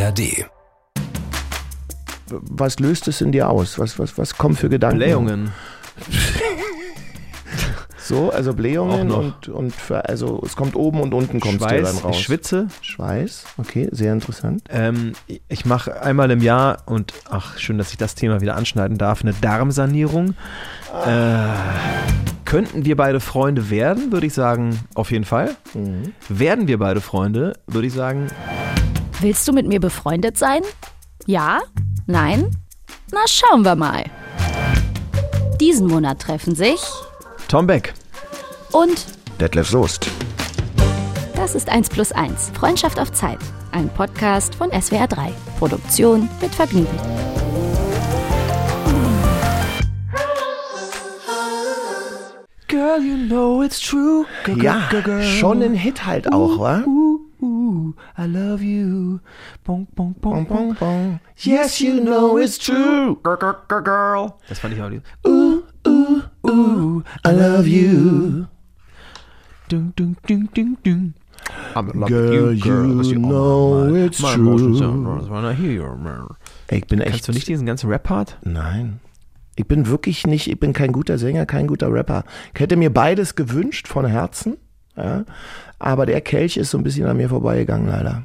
ARD. Was löst es in dir aus? Was, was, was kommen für Gedanken? Blähungen. So, also Blähungen und, und für, also es kommt oben und unten kommt Schweiß, dann raus. ich schwitze. Schweiß, okay, sehr interessant. Ähm, ich mache einmal im Jahr und ach, schön, dass ich das Thema wieder anschneiden darf, eine Darmsanierung. Äh, könnten wir beide Freunde werden, würde ich sagen, auf jeden Fall. Mhm. Werden wir beide Freunde, würde ich sagen, Willst du mit mir befreundet sein? Ja? Nein? Na, schauen wir mal. Diesen Monat treffen sich Tom Beck. und Detlef Soest. das ist 1 plus 1. Freundschaft auf Zeit. Ein Podcast von SWR 3. Produktion mit Vergnügen. Girl, you know it's true. Ja, schon ein Hit halt auch, wa? Uh, uh, I love you. Bong, bong, bong, Bong, bong, bong. Yes, you know it's true. Girl, girl, girl. Das fand ich auch. die- Ooh, ooh, ooh, I love you. Ding, ding, ding, ding, ding. I'm in love Girl, with you, girl. you know my- it's my true. when I hear you. Ey, Ich bin echt. Kannst du nicht diesen ganzen Rap-Part? Nein. Ich bin wirklich nicht, ich bin kein guter Sänger, kein guter Rapper. Ich hätte mir beides gewünscht von Herzen, ja, aber der Kelch ist so ein bisschen an mir vorbeigegangen, leider.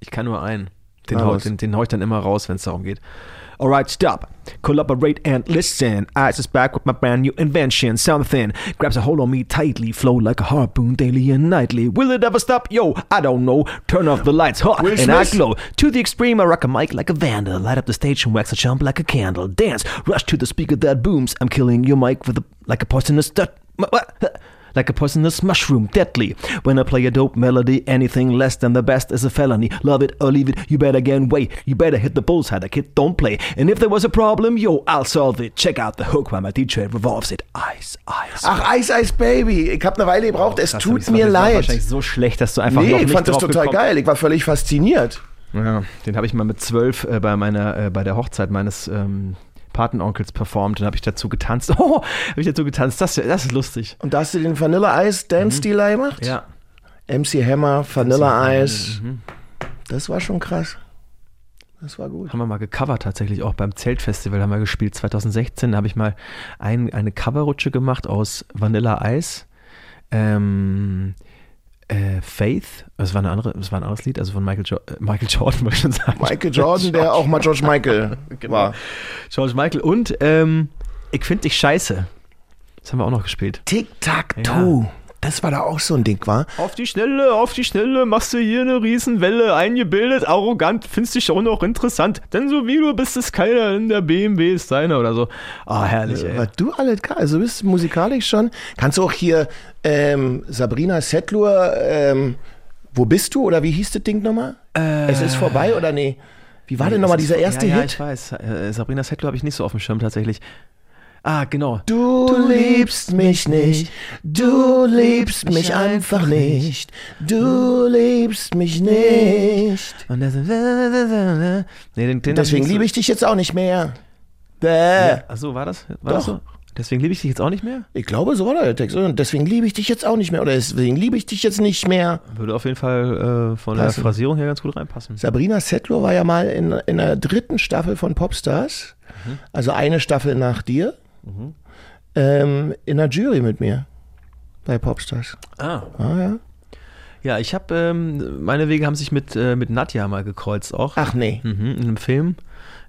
Ich kann nur einen. Den hau, den, den hau ich dann immer raus, wenn es darum geht. Alright, stop. Collaborate and listen. Ice is back with my brand new invention. Something grabs a hold on me tightly. Flow like a harpoon daily and nightly. Will it ever stop? Yo, I don't know. Turn off the lights, huh? Will and I glow. To the extreme, I rock a mic like a vandal. Light up the stage and wax a jump like a candle. Dance, rush to the speaker that booms. I'm killing your mic with a, like a poisonous. What? Like a poisonous mushroom, deadly. When I play a dope melody, anything less than the best is a felony. Love it or leave it, you better gain weight. You better hit the bullseye, the kid don't play. And if there was a problem, yo, I'll solve it. Check out the hook while my DJ revolves it. Ice, ice. Ach, Ice Ice Baby. Ich habe eine Weile gebraucht. es Krass, tut das mir war leid. wahrscheinlich so schlecht, dass du einfach noch Nee, nicht ich fand das total gekommen- geil. Ich war völlig fasziniert. Ja, den habe ich mal mit zwölf äh, bei meiner, äh, bei der Hochzeit meines ähm, Patenonkels performt. Den habe ich dazu getanzt. Oh, habe ich dazu getanzt. Das, das ist lustig. Und da hast du den Vanilla Ice Dance Delay gemacht? Ja. MC Hammer, Vanilla Ice. Das war schon krass. Das war gut. haben wir mal gecovert tatsächlich auch beim Zeltfestival haben wir gespielt 2016 da habe ich mal ein, eine Coverrutsche gemacht aus Vanilla Ice ähm, äh, Faith das war eine andere das war ein anderes Lied also von Michael, jo äh, Michael Jordan wollte ich schon sagen Michael Jordan, der auch mal George Michael Genau. war. George Michael und ähm, ich finde dich scheiße das haben wir auch noch gespielt Tic-Tac-Toe. Das war da auch so ein Ding, war? auf die Schnelle, auf die Schnelle, machst du hier eine Riesenwelle, eingebildet, arrogant, findest dich auch noch interessant, denn so wie du bist, ist keiner in der BMW ist deiner oder so. Ah, herrlich, ey. Was du alles. Also bist musikalisch schon. Kannst du auch hier ähm, Sabrina Settlur, ähm, wo bist du? Oder wie hieß das Ding nochmal? es ist vorbei oder nee? Wie war denn nochmal dieser erste ja, ja, Hit? ich weiß. Äh, Sabrina Settler habe ich nicht so auf dem Schirm tatsächlich. Ah, genau. Du liebst mich nicht, du liebst mich einfach nicht, du liebst mich nicht. Und der so, nee, den, den Deswegen liebe ich dich jetzt auch nicht mehr. Bäh. Ja, achso, war das? War das Doch. so? Deswegen liebe ich dich jetzt auch nicht mehr? Ich glaube, so war der Text. Und deswegen liebe ich dich jetzt auch nicht mehr. Oder deswegen liebe ich dich jetzt nicht mehr. Würde auf jeden Fall äh, von Passen. der Phrasierung her ganz gut reinpassen. Sabrina Settler war ja mal in, in der dritten Staffel von Popstars, also eine Staffel nach dir, ähm, in der Jury mit mir bei Popstars. Ah. Ah, ja. Ja, ich habe, ähm, meine Wege haben sich mit, äh, mit Nadja mal gekreuzt auch. Ach nee, Mhm, in einem Film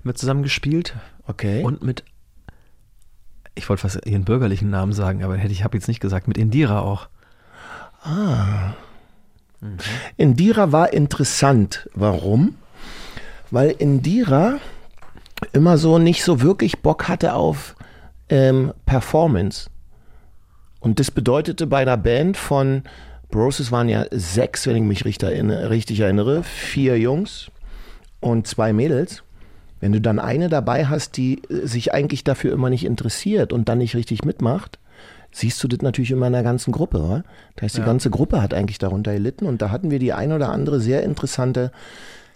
mit zusammen gespielt okay. und mit, ich wollte fast ihren bürgerlichen Namen sagen, aber hätte ich habe jetzt nicht gesagt, mit Indira auch. Indira war interessant. Warum? Weil Indira immer so nicht so wirklich Bock hatte auf ähm, Performance. Und das bedeutete bei einer Band von Bros, es waren ja sechs, wenn ich mich richtig erinnere, vier Jungs und zwei Mädels. Wenn du dann eine dabei hast, die äh, sich eigentlich dafür immer nicht interessiert und dann nicht richtig mitmacht, siehst du das natürlich immer in der ganzen Gruppe. Oder? Das heißt, die ganze Gruppe hat eigentlich darunter gelitten und da hatten wir die ein oder andere sehr interessante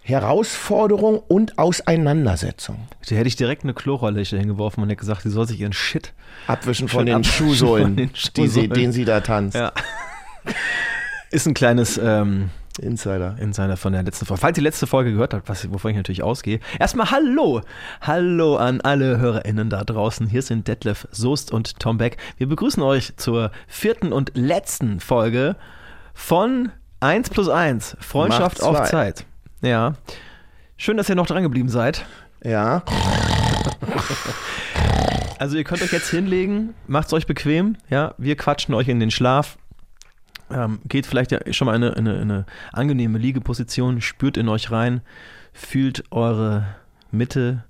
Herausforderung und Auseinandersetzung. Da hätte ich direkt eine Chlorrolle hingeworfen und hätte gesagt, sie soll sich ihren Shit. Abwischen von den abwischen Schuhsohlen, von den die sie, Schuhsohlen. den sie da tanzt. Ja. Ist ein kleines, ähm, Insider. Insider von der letzten Folge. Falls ihr die letzte Folge gehört habt, was, wovon ich natürlich ausgehe. Erstmal Hallo. Hallo an alle HörerInnen da draußen. Hier sind Detlef Soest und Tom Beck. Wir begrüßen euch zur vierten und letzten Folge von 1 plus 1. Freundschaft auf Zeit. Ja. Schön, dass ihr noch dran geblieben seid. Ja. Also ihr könnt euch jetzt hinlegen, macht's euch bequem, ja, wir quatschen euch in den Schlaf. Ähm, geht vielleicht ja schon mal in eine, in eine, in eine angenehme Liegeposition, spürt in euch rein, fühlt eure Mitte,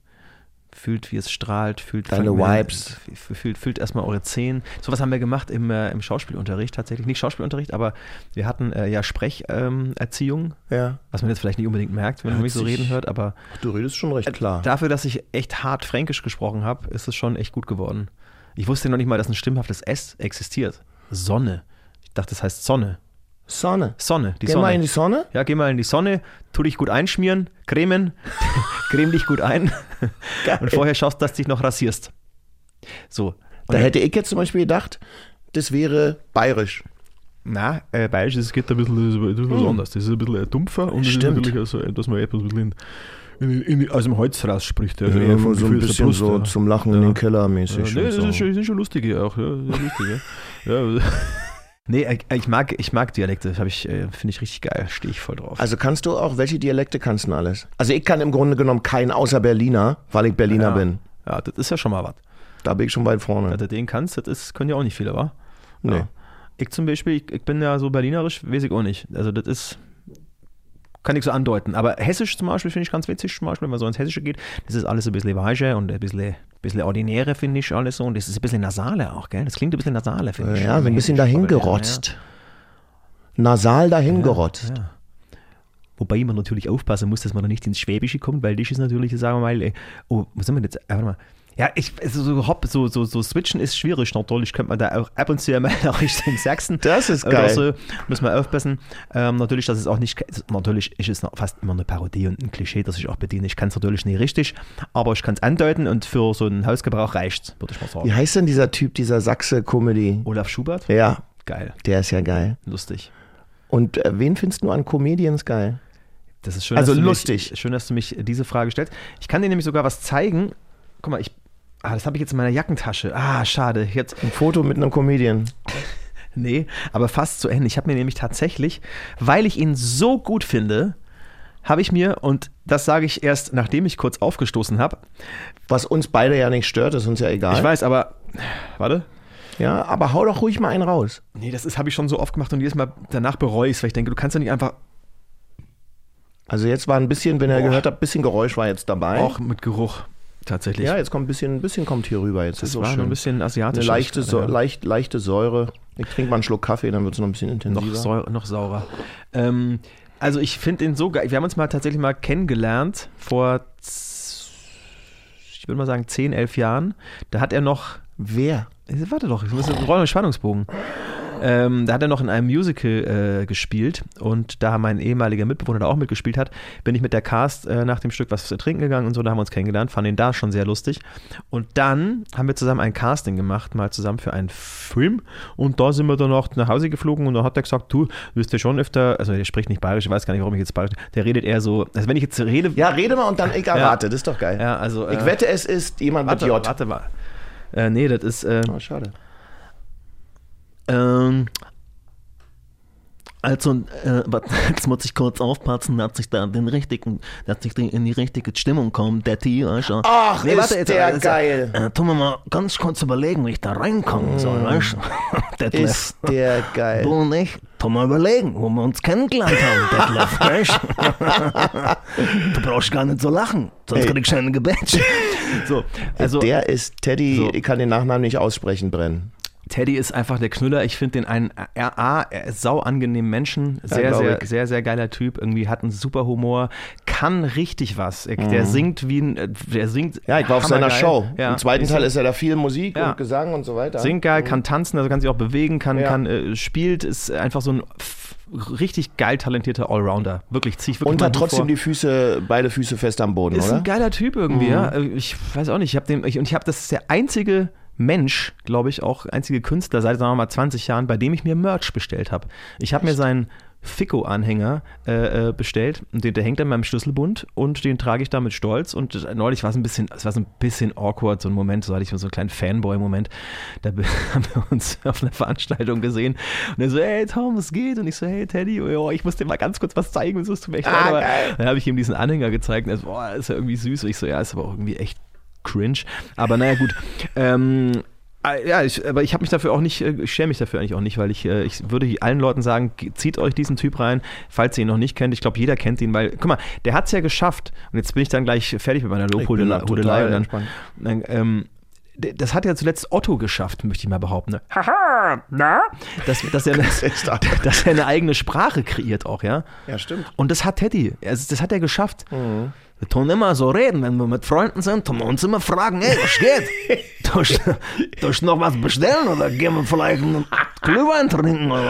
fühlt, wie es strahlt, fühlt Deine Vibes. f- Fühlt, fühlt erstmal eure Zehen. Sowas haben wir gemacht im, äh, im Schauspielunterricht tatsächlich. Nicht Schauspielunterricht, aber wir hatten äh, ja Sprecherziehung, ähm, Ja. was man jetzt vielleicht nicht unbedingt merkt, wenn man mich so reden hört, aber Du redest schon recht klar. Dafür, dass ich echt hart Fränkisch gesprochen habe, ist es schon echt gut geworden. Ich wusste noch nicht mal, dass ein stimmhaftes S existiert. Sonne. Ich dachte, das heißt Sonne. Sonne. Sonne, die Geh Sonne. mal in die Sonne. ja, geh mal in die Sonne, tu dich gut einschmieren, cremen, creme dich gut ein und vorher schaust, dass du dich noch rasierst. So. Da hätte ich jetzt zum Beispiel gedacht, das wäre bayerisch. Na, äh, Bayerisch, das geht ein bisschen, das ist ein bisschen was anderes. Das ist ein bisschen dumpfer und Stimmt. das ist natürlich also, dass man etwas ein bisschen in, in, in, aus dem Hals rausspricht. Also Ja, eher so ein bisschen Brust, so ja. zum Lachen in Ja. den Keller mäßig. Ja, nee, das so. ist schon, sind schon lustige auch, ja, sehr lustige. ja. Nee, ich- mag, ich mag Dialekte, ich, äh, finde ich richtig geil, stehe ich voll drauf. Also kannst du auch, welche Dialekte kannst du denn alles? Also ich kann im Grunde genommen keinen außer Berliner, weil ich Berliner ja. bin. Ja, das ist ja schon mal was. Da bin ich schon weit vorne. Dass du den kannst, das ist, können ja auch nicht viele, wa? Nee. Ja. Ich zum Beispiel, ich, ich bin ja so berlinerisch, weiß ich auch nicht. Also das ist, kann ich so andeuten. Aber Hessisch zum Beispiel finde ich ganz witzig, zum Beispiel, wenn man so ins Hessische geht. Das ist alles ein bisschen weicher und ein bisschen, bisschen ordinäre, finde ich alles so. Und das ist ein bisschen nasale auch, gell? Das klingt ein bisschen nasale, finde ich. Ja, so ein bisschen Hessisch, dahin aber- gerotzt. Nasal dahin gerotzt. Ja. Wobei man natürlich aufpassen muss, dass man da nicht ins Schwäbische kommt, weil das ist natürlich, sagen wir mal, äh, oh, was sind wir jetzt? Äh, Warte mal. Ja, ich, also so, hopp, so, so, so switchen ist schwierig. Natürlich könnte man da auch ab und zu mal nach Richtung Sachsen. Das ist geil. So, muss man aufpassen. Ähm, natürlich, dass es auch nicht, natürlich ist es fast immer eine Parodie und ein Klischee, das ich auch bediene. Ich kann es natürlich nicht richtig, aber ich kann es andeuten und für so einen Hausgebrauch reicht würde ich mal sagen. Wie heißt denn dieser Typ, dieser Sachse-Comedy? Olaf Schubert? Ja, Geil, der ist ja geil. lustig. Und äh, wen findest du an Comedians geil? Das ist schön, Also dass lustig. Mich, schön, dass du mich diese Frage stellst. Ich kann dir nämlich sogar was zeigen. Guck mal, ich. Ah, das habe ich jetzt in meiner Jackentasche. Ah, schade. Jetzt. Ein Foto mit einem Comedian. Nee, aber fast zu Ende. Ich habe mir nämlich tatsächlich, weil ich ihn so gut finde, habe ich mir, und das sage ich erst, nachdem ich kurz aufgestoßen habe. Was uns beide ja nicht stört, ist uns ja egal. Ich weiß, aber. Warte. Ja, aber hau doch ruhig mal einen raus. Nee, das habe ich schon so oft gemacht und jedes Mal danach bereue ich es, weil ich denke, du kannst ja nicht einfach Also jetzt war ein bisschen, wenn ihr gehört habt, ein bisschen Geräusch war jetzt dabei. auch mit Geruch tatsächlich. Ja, jetzt kommt ein bisschen, ein bisschen kommt hier rüber. Jetzt das ist war schön. ein bisschen Eine asiatisch. leichte, so, ja. leicht, leichte Säure. Ich trinke mal einen Schluck Kaffee, dann wird es noch ein bisschen intensiver. Noch, säure, noch saurer. Ähm, also ich finde ihn so geil. Wir haben uns mal tatsächlich mal kennengelernt vor, ich würde mal sagen, 10, 11 Jahren. Da hat er noch, Wer? äh, warte doch, ich muss wir rollen einen Spannungsbogen. Ähm, da hat er noch in einem Musical äh, gespielt und da mein ehemaliger Mitbewohner da auch mitgespielt hat, bin ich mit der Cast äh, nach dem Stück was zu trinken gegangen und so, da haben wir uns kennengelernt, fand ihn da schon sehr lustig. Und dann haben wir zusammen ein Casting gemacht, mal zusammen für einen Film und da sind wir dann auch nach Hause geflogen und da hat er gesagt, du wirst ja schon öfter, also der spricht nicht bayerisch, ich weiß gar nicht, warum ich jetzt bayerisch, der redet eher so, also wenn ich jetzt rede, Ja, rede mal und dann ich erwarte. Das ist doch geil. ja also, Ich äh, wette, es ist jemand warte, mit J. warte mal. Äh, nee, das ist, äh, Oh, schade. Ähm, also, äh, warte, jetzt muss ich kurz aufpassen, dass ich da den richtigen, dass ich in die richtige Stimmung komme, der Tee, weißt du. Ach, ist der also, geil. Äh, tun wir mal ganz kurz überlegen, wie ich da reinkommen soll, weißt du. Ist der geil. Du und ich, tun wir überlegen, wo wir uns kennengelernt haben, Detlef, weißt du. Du brauchst gar nicht so lachen, sonst Ey. krieg ich schon Gebet. So, also, der ist Teddy, So. ich kann den Nachnamen nicht aussprechen, Brenn. Teddy ist einfach der Knüller. Ich finde den einen er, A, er ist sau angenehmen Menschen, sehr, glaub sehr, ich. sehr, sehr geiler Typ. Irgendwie hat einen super Humor, kann richtig was. Er- Der singt wie ein, äh, der singt. Mhm. Ja, ich war auf seiner. Show. Ja. Im zweiten Teil ist ja da viel Musik Ja. und Gesang und so weiter. Singt geil, kann tanzen, also kann sich auch bewegen, kann, Ja. kann äh, spielt, ist einfach so ein richtig geil talentierter Allrounder. Wirklich, zieh ich wirklich Und hat trotzdem vor. die Füße, beide Füße fest am Boden, Ist oder? Mhm. ein geiler Typ irgendwie, ja. Ich weiß auch nicht. Ich habe den, ich, und ich habe, das ist der einzige Mensch, glaube ich, auch einzige Künstler seit, sagen wir mal, 20 Jahren, bei dem ich mir Merch bestellt habe. Ich habe mir sein Fico-Anhänger äh, äh, bestellt. Und den, der hängt an meinem Schlüsselbund und den trage ich da mit Stolz. Und das, neulich war es ein bisschen, es war so ein bisschen awkward, so ein Moment, so hatte ich so einen kleinen Fanboy-Moment, da haben wir uns auf einer Veranstaltung gesehen. Und er so, hey Tom, was geht? Und ich so, hey Teddy, oh, ich muss dir mal ganz kurz was zeigen, so ist mir echt Ah, leid, dann habe ich ihm diesen Anhänger gezeigt und er so, boah, ist ja irgendwie süß. Und ich so, ja, ist aber auch irgendwie echt cringe, aber naja gut, ähm, Ah, Ja, ich, aber ich habe mich dafür auch nicht, äh, ich schäme mich dafür eigentlich auch nicht, weil ich, äh, ich würde allen Leuten sagen, ge- zieht euch diesen Typ rein, falls ihr ihn noch nicht kennt. Ich glaube, jeder kennt ihn, weil, guck mal, der hat es ja geschafft. Und jetzt bin ich dann gleich fertig mit meiner Lobhudelei. ähm, das hat ja zuletzt Otto geschafft, möchte ich mal behaupten. Ne? Haha, na? Dass, dass, er dass er eine eigene Sprache kreiert auch, ja. Ja, stimmt. Und das hat Teddy, also das hat er geschafft. Wir tun immer so reden, wenn wir mit Freunden sind, tun wir uns immer fragen, ey, was geht? Tust du noch was bestellen oder gehen wir vielleicht einen Glühwein trinken oder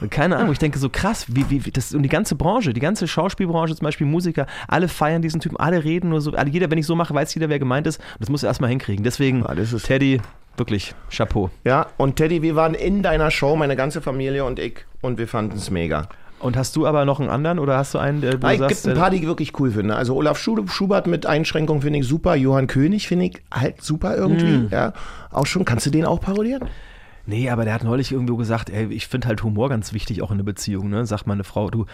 was? Keine Ahnung, ich denke so krass, wie, wie, wie das und die ganze Branche, die ganze Schauspielbranche, zum Beispiel Musiker, alle feiern diesen Typen, alle reden nur so, alle, jeder, wenn ich so mache, weiß jeder, wer gemeint ist. Und das muss er erstmal hinkriegen. Deswegen, Ja, das ist- Teddy, wirklich, Chapeau. Ja, und Teddy, wir waren in deiner Show, meine ganze Familie und ich, und wir fanden es mega. Und hast du aber noch einen anderen oder hast du einen, der du Ah, es sagst, gibt ein äh, paar, die ich wirklich cool finde. Also Olaf Schu- Schubert mit Einschränkungen finde ich super. Johann König finde ich halt super irgendwie. Mm. Ja, auch schon. Kannst du den auch parodieren? Nee, aber der hat neulich irgendwo gesagt, ey, ich finde halt Humor ganz wichtig, auch in einer Beziehung. Ne? Sagt meine Frau, du,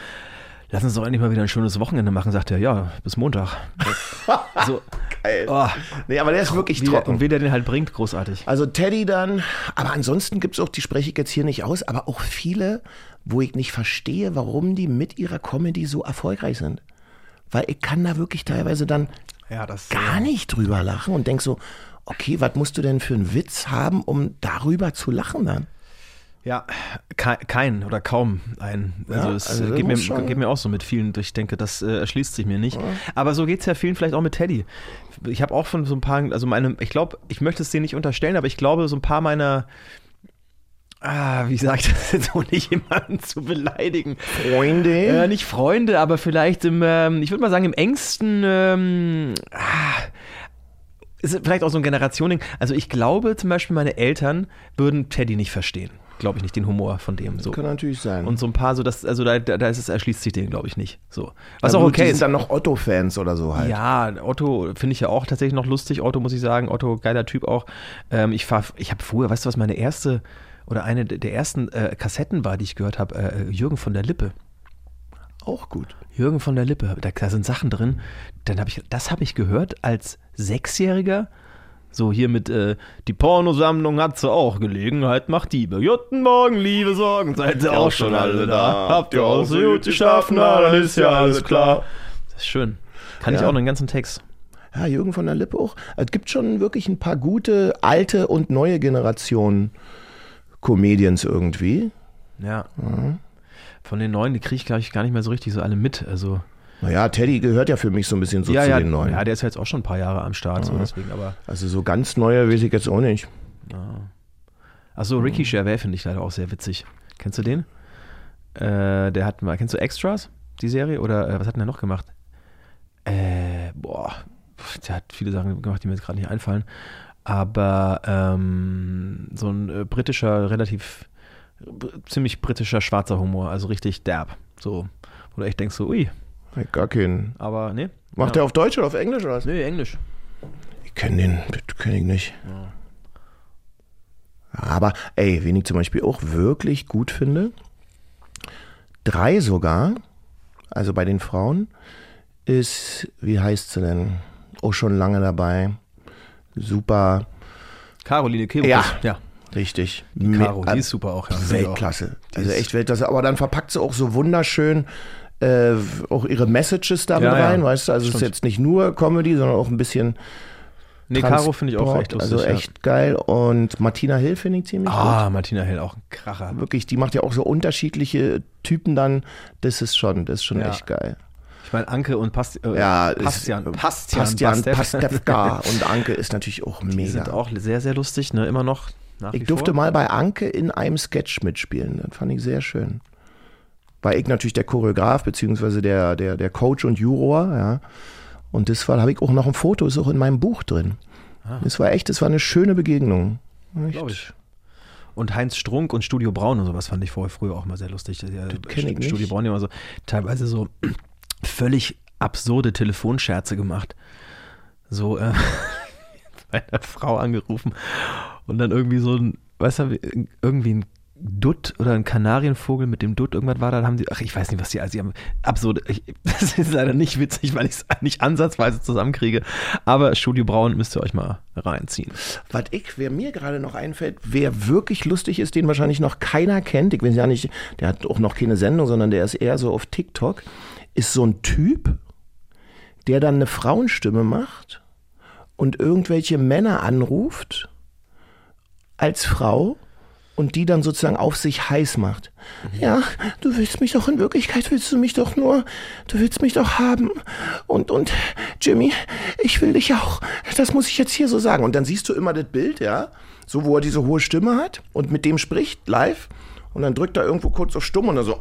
lass uns doch endlich mal wieder ein schönes Wochenende machen. Sagt er, ja, bis Montag. so, Geil. oh, Nee, aber der ist wirklich wie der, trocken. und wie der den halt bringt, großartig. Also Teddy dann, aber ansonsten gibt es auch, die spreche ich jetzt hier nicht aus, aber auch viele, wo ich nicht verstehe, warum die mit ihrer Comedy so erfolgreich sind. Weil ich kann da wirklich teilweise dann Ja, das gar nicht drüber lachen und denk so, okay, was musst du denn für einen Witz haben, um darüber zu lachen dann? Ja, kein, oder kaum ein. Also Ja, es also äh, geht, mir, geht mir auch so mit vielen. Ich denke, das äh, erschließt sich mir nicht. Aber so geht es ja vielen vielleicht auch mit Teddy. Ich habe auch von so ein paar, also meine, ich glaube, ich möchte es dir nicht unterstellen, aber ich glaube, so ein paar meiner, ah, wie sage ich das jetzt, ohne jemanden zu beleidigen. Freunde? Äh, nicht Freunde, aber vielleicht im, ähm, ich würde mal sagen, im engsten, ähm, ah, ist vielleicht auch so ein Generationending. Also ich glaube zum Beispiel, meine Eltern würden Teddy nicht verstehen. Glaube ich nicht, den Humor von dem. So. Kann natürlich sein. Und so ein paar, so das, also da, da ist es, erschließt sich den, glaube ich, nicht. So. Was Na auch okay ist. dann noch Otto-Fans oder so halt. Ja, Otto finde ich ja auch tatsächlich noch lustig. Otto muss ich sagen, Otto geiler Typ auch. Ähm, ich fahr, ich habe früher, weißt du, was meine erste oder eine der ersten äh, Kassetten war, die ich gehört habe, äh, Jürgen von der Lippe. Auch gut. Jürgen von der Lippe, da, da sind Sachen drin. Dann habe ich, das habe ich gehört als Sechsjähriger. So hier mit, äh, die Pornosammlung hat sie auch, Gelegenheit macht Diebe. Guten Morgen, liebe Sorgen, seid ihr auch schon alle da? Habt ihr auch so gut geschafft? Na, dann ist ja alles klar. Das ist schön. Kann ich Ja. auch noch einen ganzen Text. Ja, Jürgen von der Lippe auch. Es gibt schon wirklich ein paar gute alte und neue Generationen Comedians irgendwie. Ja. Von den neuen, die kriege ich, glaube ich, gar nicht mehr so richtig so alle mit. Also, Naja, Teddy gehört ja für mich so ein bisschen so ja, zu ja, den neuen. ja, der ist jetzt auch schon ein paar Jahre am Start, so deswegen, aber. also so ganz neue weiß ich jetzt auch nicht. Achso, Ricky Gervais finde ich leider auch sehr witzig. Kennst du den? Äh, der hat mal, kennst du Extras, die Serie? Oder äh, was hat denn der noch gemacht? Äh, boah, der hat viele Sachen gemacht, die mir jetzt gerade nicht einfallen. Aber ähm, so ein äh, britischer, relativ ziemlich britischer schwarzer Humor, also richtig derb. So, wo du echt denkst, so, ui, Gar keinen. aber ne? Macht ja. er auf Deutsch oder auf Englisch oder was? Nee, Englisch. Ich kenne den, das kenne ich nicht. Aber, ey, wen ich zum Beispiel auch wirklich gut finde, drei sogar, also bei den Frauen, ist, wie heißt sie denn? Auch schon lange dabei. Super, Caroline Kebekus. Ja. ja. richtig. Caro, Me- die ist super auch. Ja. Weltklasse. Die Also ist- echt Weltklasse. Aber dann verpackt sie auch so wunderschön äh, auch ihre Messages damit Ja, ja. rein, weißt du? Also es ist Stimmt. jetzt nicht nur Comedy, sondern auch ein bisschen Nee, Caro finde ich auch Transport. echt lustig. Also echt geil. Und Martina Hill finde ich ziemlich Ja. Ah, Martina Hell, auch ein Kracher. gut. Wirklich, die macht ja auch so unterschiedliche Typen dann. Das ist schon, das ist schon Ja. echt geil. Ich meine, Anke und Past äh, Ja, Pastian, ist, Pastian, Pastian Pastewka und Anke ist natürlich auch Die sind mega. auch sehr, sehr lustig, ne? Immer noch Ich durfte vor. mal bei Anke in einem Sketch mitspielen. Das fand ich sehr schön. War ich natürlich der Choreograf, beziehungsweise der, der, der Coach und Juror, ja. Und das war, habe ich auch noch ein Foto, ist auch in meinem Buch drin. Das war echt, das war eine schöne Begegnung. Glaube ich. und Heinz Strunk und Studio Braun und sowas fand ich vorher früher auch mal sehr lustig. Ja, kenn ich Studio nicht. Braun immer so teilweise so völlig absurde Telefonscherze gemacht. So äh, bei einer Frau angerufen und dann irgendwie so ein, weißt du, irgendwie ein Dutt oder ein Kanarienvogel mit dem Dutt, irgendwas war da, haben die, ach, ich weiß nicht, was die, also die haben absurde, ich, das ist leider nicht witzig, weil ich es nicht ansatzweise zusammenkriege, aber Studio Braun müsst ihr euch mal reinziehen. Was ich, wer mir gerade noch einfällt, wer wirklich lustig ist, den wahrscheinlich noch keiner kennt, ich weiß ja nicht, der hat auch noch keine Sendung, sondern der ist eher so auf TikTok, ist so ein Typ, der dann eine Frauenstimme macht und irgendwelche Männer anruft als Frau und die dann sozusagen auf sich heiß macht. Ja, du willst mich doch in Wirklichkeit willst du mich doch nur, du willst mich doch haben. Und und Jimmy, ich will dich auch. Das muss ich jetzt hier so sagen. Und dann siehst du immer das Bild, ja, so wo er diese hohe Stimme hat und mit dem spricht live. Und dann drückt er irgendwo kurz auf Stumm und dann so.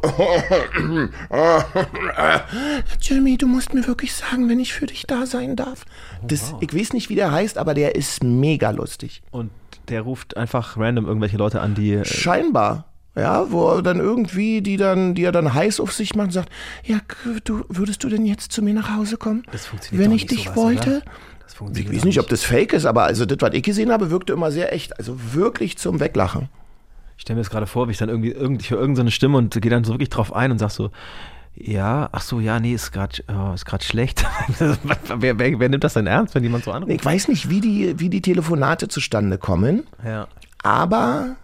Jimmy, du musst mir wirklich sagen, wenn ich für dich da sein darf. Das, ich weiß nicht, wie der heißt, aber der ist mega lustig. Und der ruft einfach random irgendwelche Leute an, die. äh, Scheinbar. Ja, wo er dann irgendwie, die dann, die er dann heiß auf sich macht und sagt, ja, du, würdest du denn jetzt zu mir nach Hause kommen? Das funktioniert Wenn ich nicht dich sowas, wollte? oder? Das Ich funktioniert weiß doch nicht, ob das fake ist, aber also das, was ich gesehen habe, wirkte immer sehr echt. Also wirklich zum Weglachen. Ich stelle mir das gerade vor, wie ich dann irgendwie, irgend, ich höre irgendeine Stimme und gehe dann so wirklich drauf ein und sag so, ja, ach so, ja, nee, ist gerade oh, ist grad schlecht. wer, wer, wer nimmt das denn ernst, wenn jemand so anruft? Ich weiß nicht, wie die, wie die Telefonate zustande kommen, Ja, aber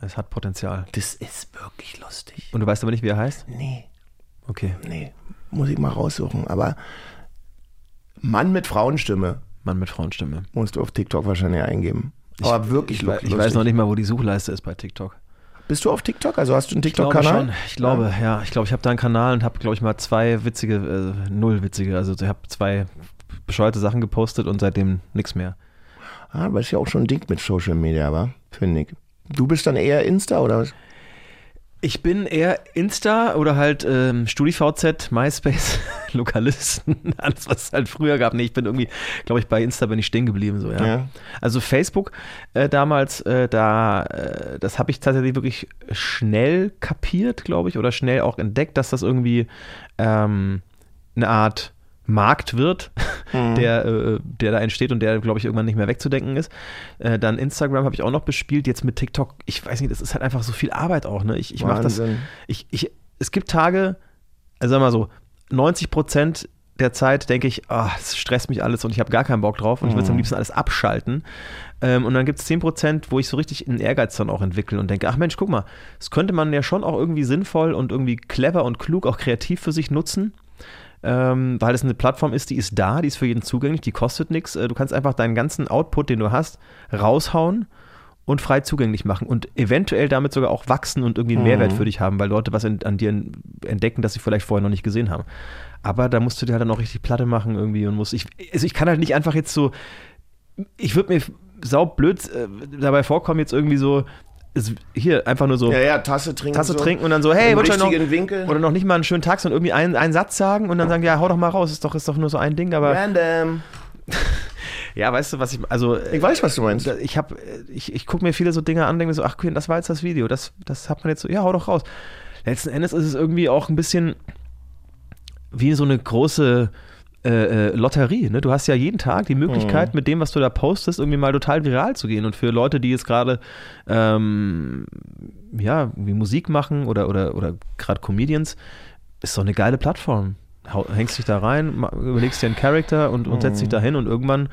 es hat Potenzial. das ist wirklich lustig. Und du weißt aber nicht, wie er heißt? Nee, Okay, nee, muss ich mal raussuchen. Aber Mann mit Frauenstimme Mann mit Frauenstimme. musst du auf TikTok wahrscheinlich eingeben. Aber wirklich ich, lustig. ich weiß noch nicht mal, wo die Suchleiste ist bei TikTok. Bist du auf TikTok? Also hast du einen Ich glaube TikTok-Kanal? schon. Ich glaube, ja. Ich glaube, ich habe da einen Kanal und habe, glaube ich, mal zwei witzige, äh, null witzige. Also ich habe zwei bescheuerte Sachen gepostet und seitdem nichts mehr. Ah, aber ist ja auch schon ein Ding mit Social Media, aber finde ich. Du bist dann eher Insta oder was? Ich bin eher Insta oder halt ähm, StudiVZ, MySpace, Lokalisten, alles was es halt früher gab. Nee, ich bin irgendwie, glaube ich, bei Insta bin ich stehen geblieben. So, ja. Ja. Also Facebook äh, damals, äh, da, äh, das habe ich tatsächlich wirklich schnell kapiert, glaube ich, oder schnell auch entdeckt, dass das irgendwie ähm, eine Art Markt wird, der, äh, der da entsteht und der, glaube ich, irgendwann nicht mehr wegzudenken ist. Äh, dann Instagram habe ich auch noch bespielt, jetzt mit TikTok. Ich weiß nicht, das ist halt einfach so viel Arbeit auch. Ne? Ich, ich mache das. Ich, ich, es gibt Tage, also sag mal so, 90 Prozent der Zeit denke ich, ah, es stresst mich alles und ich habe gar keinen Bock drauf und ich würde am liebsten alles abschalten. Ähm, und dann gibt es 10 Prozent, wo ich so richtig einen Ehrgeiz dann auch entwickle und denke, ach Mensch, guck mal, das könnte man ja schon auch irgendwie sinnvoll und irgendwie clever und klug, auch kreativ für sich nutzen ähm, weil es eine Plattform ist, die ist da, die ist für jeden zugänglich, die kostet nichts. Äh, Du kannst einfach deinen ganzen Output, den du hast, raushauen und frei zugänglich machen und eventuell damit sogar auch wachsen und irgendwie einen Mehrwert für dich haben, weil Leute was in, an dir entdecken, das sie vielleicht vorher noch nicht gesehen haben. Aber da musst du dir halt dann auch richtig Platte machen irgendwie und musst, ich, also ich kann halt nicht einfach jetzt so, ich würde mir saublöd äh, dabei vorkommen, jetzt irgendwie so, hier einfach nur so, Ja, ja, Tasse trinken. Tasse so. trinken und dann so, hey, wollt ihr noch, Winkel. oder noch nicht mal einen schönen Tag, sondern irgendwie einen, einen Satz sagen und dann sagen, ja, hau doch mal raus, ist doch, ist doch nur so ein Ding, aber Random. ja, weißt du, was ich, also Ich weiß, was du meinst. ich habe, ich, ich gucke mir viele so Dinge an, denke mir so, ach, das war jetzt das Video, das, das hat man jetzt so, ja, hau doch raus. Letzten Endes ist es irgendwie auch ein bisschen wie so eine große äh, äh, Lotterie. Ne? Du hast ja jeden Tag die Möglichkeit, mit dem, was du da postest, irgendwie mal total viral zu gehen. Und für Leute, die jetzt gerade ähm, ja, wie Musik machen oder, oder, oder gerade Comedians, ist doch eine geile Plattform. Hängst dich da rein, überlegst dir einen Charakter und, und setzt dich da hin und irgendwann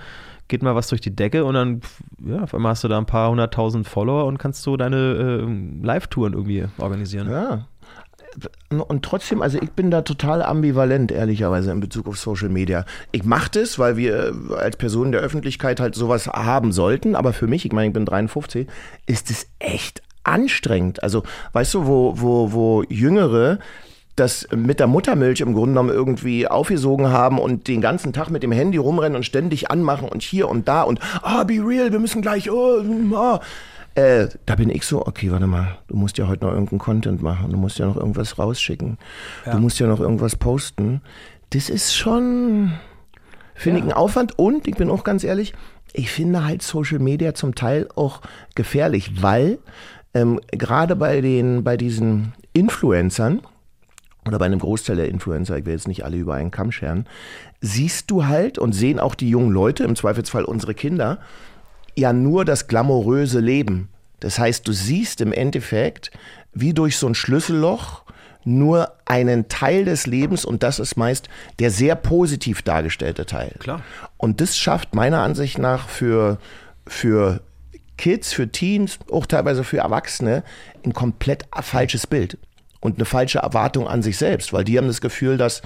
geht mal was durch die Decke und dann, ja, auf einmal hast du da ein paar hunderttausend Follower und kannst so deine äh, Live-Touren irgendwie organisieren. Ja. Und trotzdem, also ich bin da total ambivalent, ehrlicherweise, in Bezug auf Social Media. Ich mache das, weil wir als Personen der Öffentlichkeit halt sowas haben sollten, aber für mich, ich meine, ich bin 53, ist es echt anstrengend. Also, weißt du, wo, wo, wo Jüngere das mit der Muttermilch im Grunde genommen irgendwie aufgesogen haben und den ganzen Tag mit dem Handy rumrennen und ständig anmachen und hier und da und ah, be real, wir müssen gleich, oh, ah. Äh, da bin ich so, okay, warte mal, du musst ja heute noch irgendeinen Content machen, du musst ja noch irgendwas rausschicken, du musst ja noch irgendwas posten. Das ist schon, finde ich, ein Aufwand und ich bin auch ganz ehrlich, ich finde halt Social Media zum Teil auch gefährlich, weil ähm, gerade bei den, bei diesen Influencern oder bei einem Großteil der Influencer, ich will jetzt nicht alle über einen Kamm scheren, siehst du halt und sehen auch die jungen Leute, im Zweifelsfall unsere Kinder, ja nur das glamouröse Leben. Das heißt, du siehst im Endeffekt, wie durch so ein Schlüsselloch, nur einen Teil des Lebens und das ist meist der sehr positiv dargestellte Teil. Klar. Und das schafft meiner Ansicht nach für, für Kids, für Teens, auch teilweise für Erwachsene ein komplett falsches Bild und eine falsche Erwartung an sich selbst, weil die haben das Gefühl, dass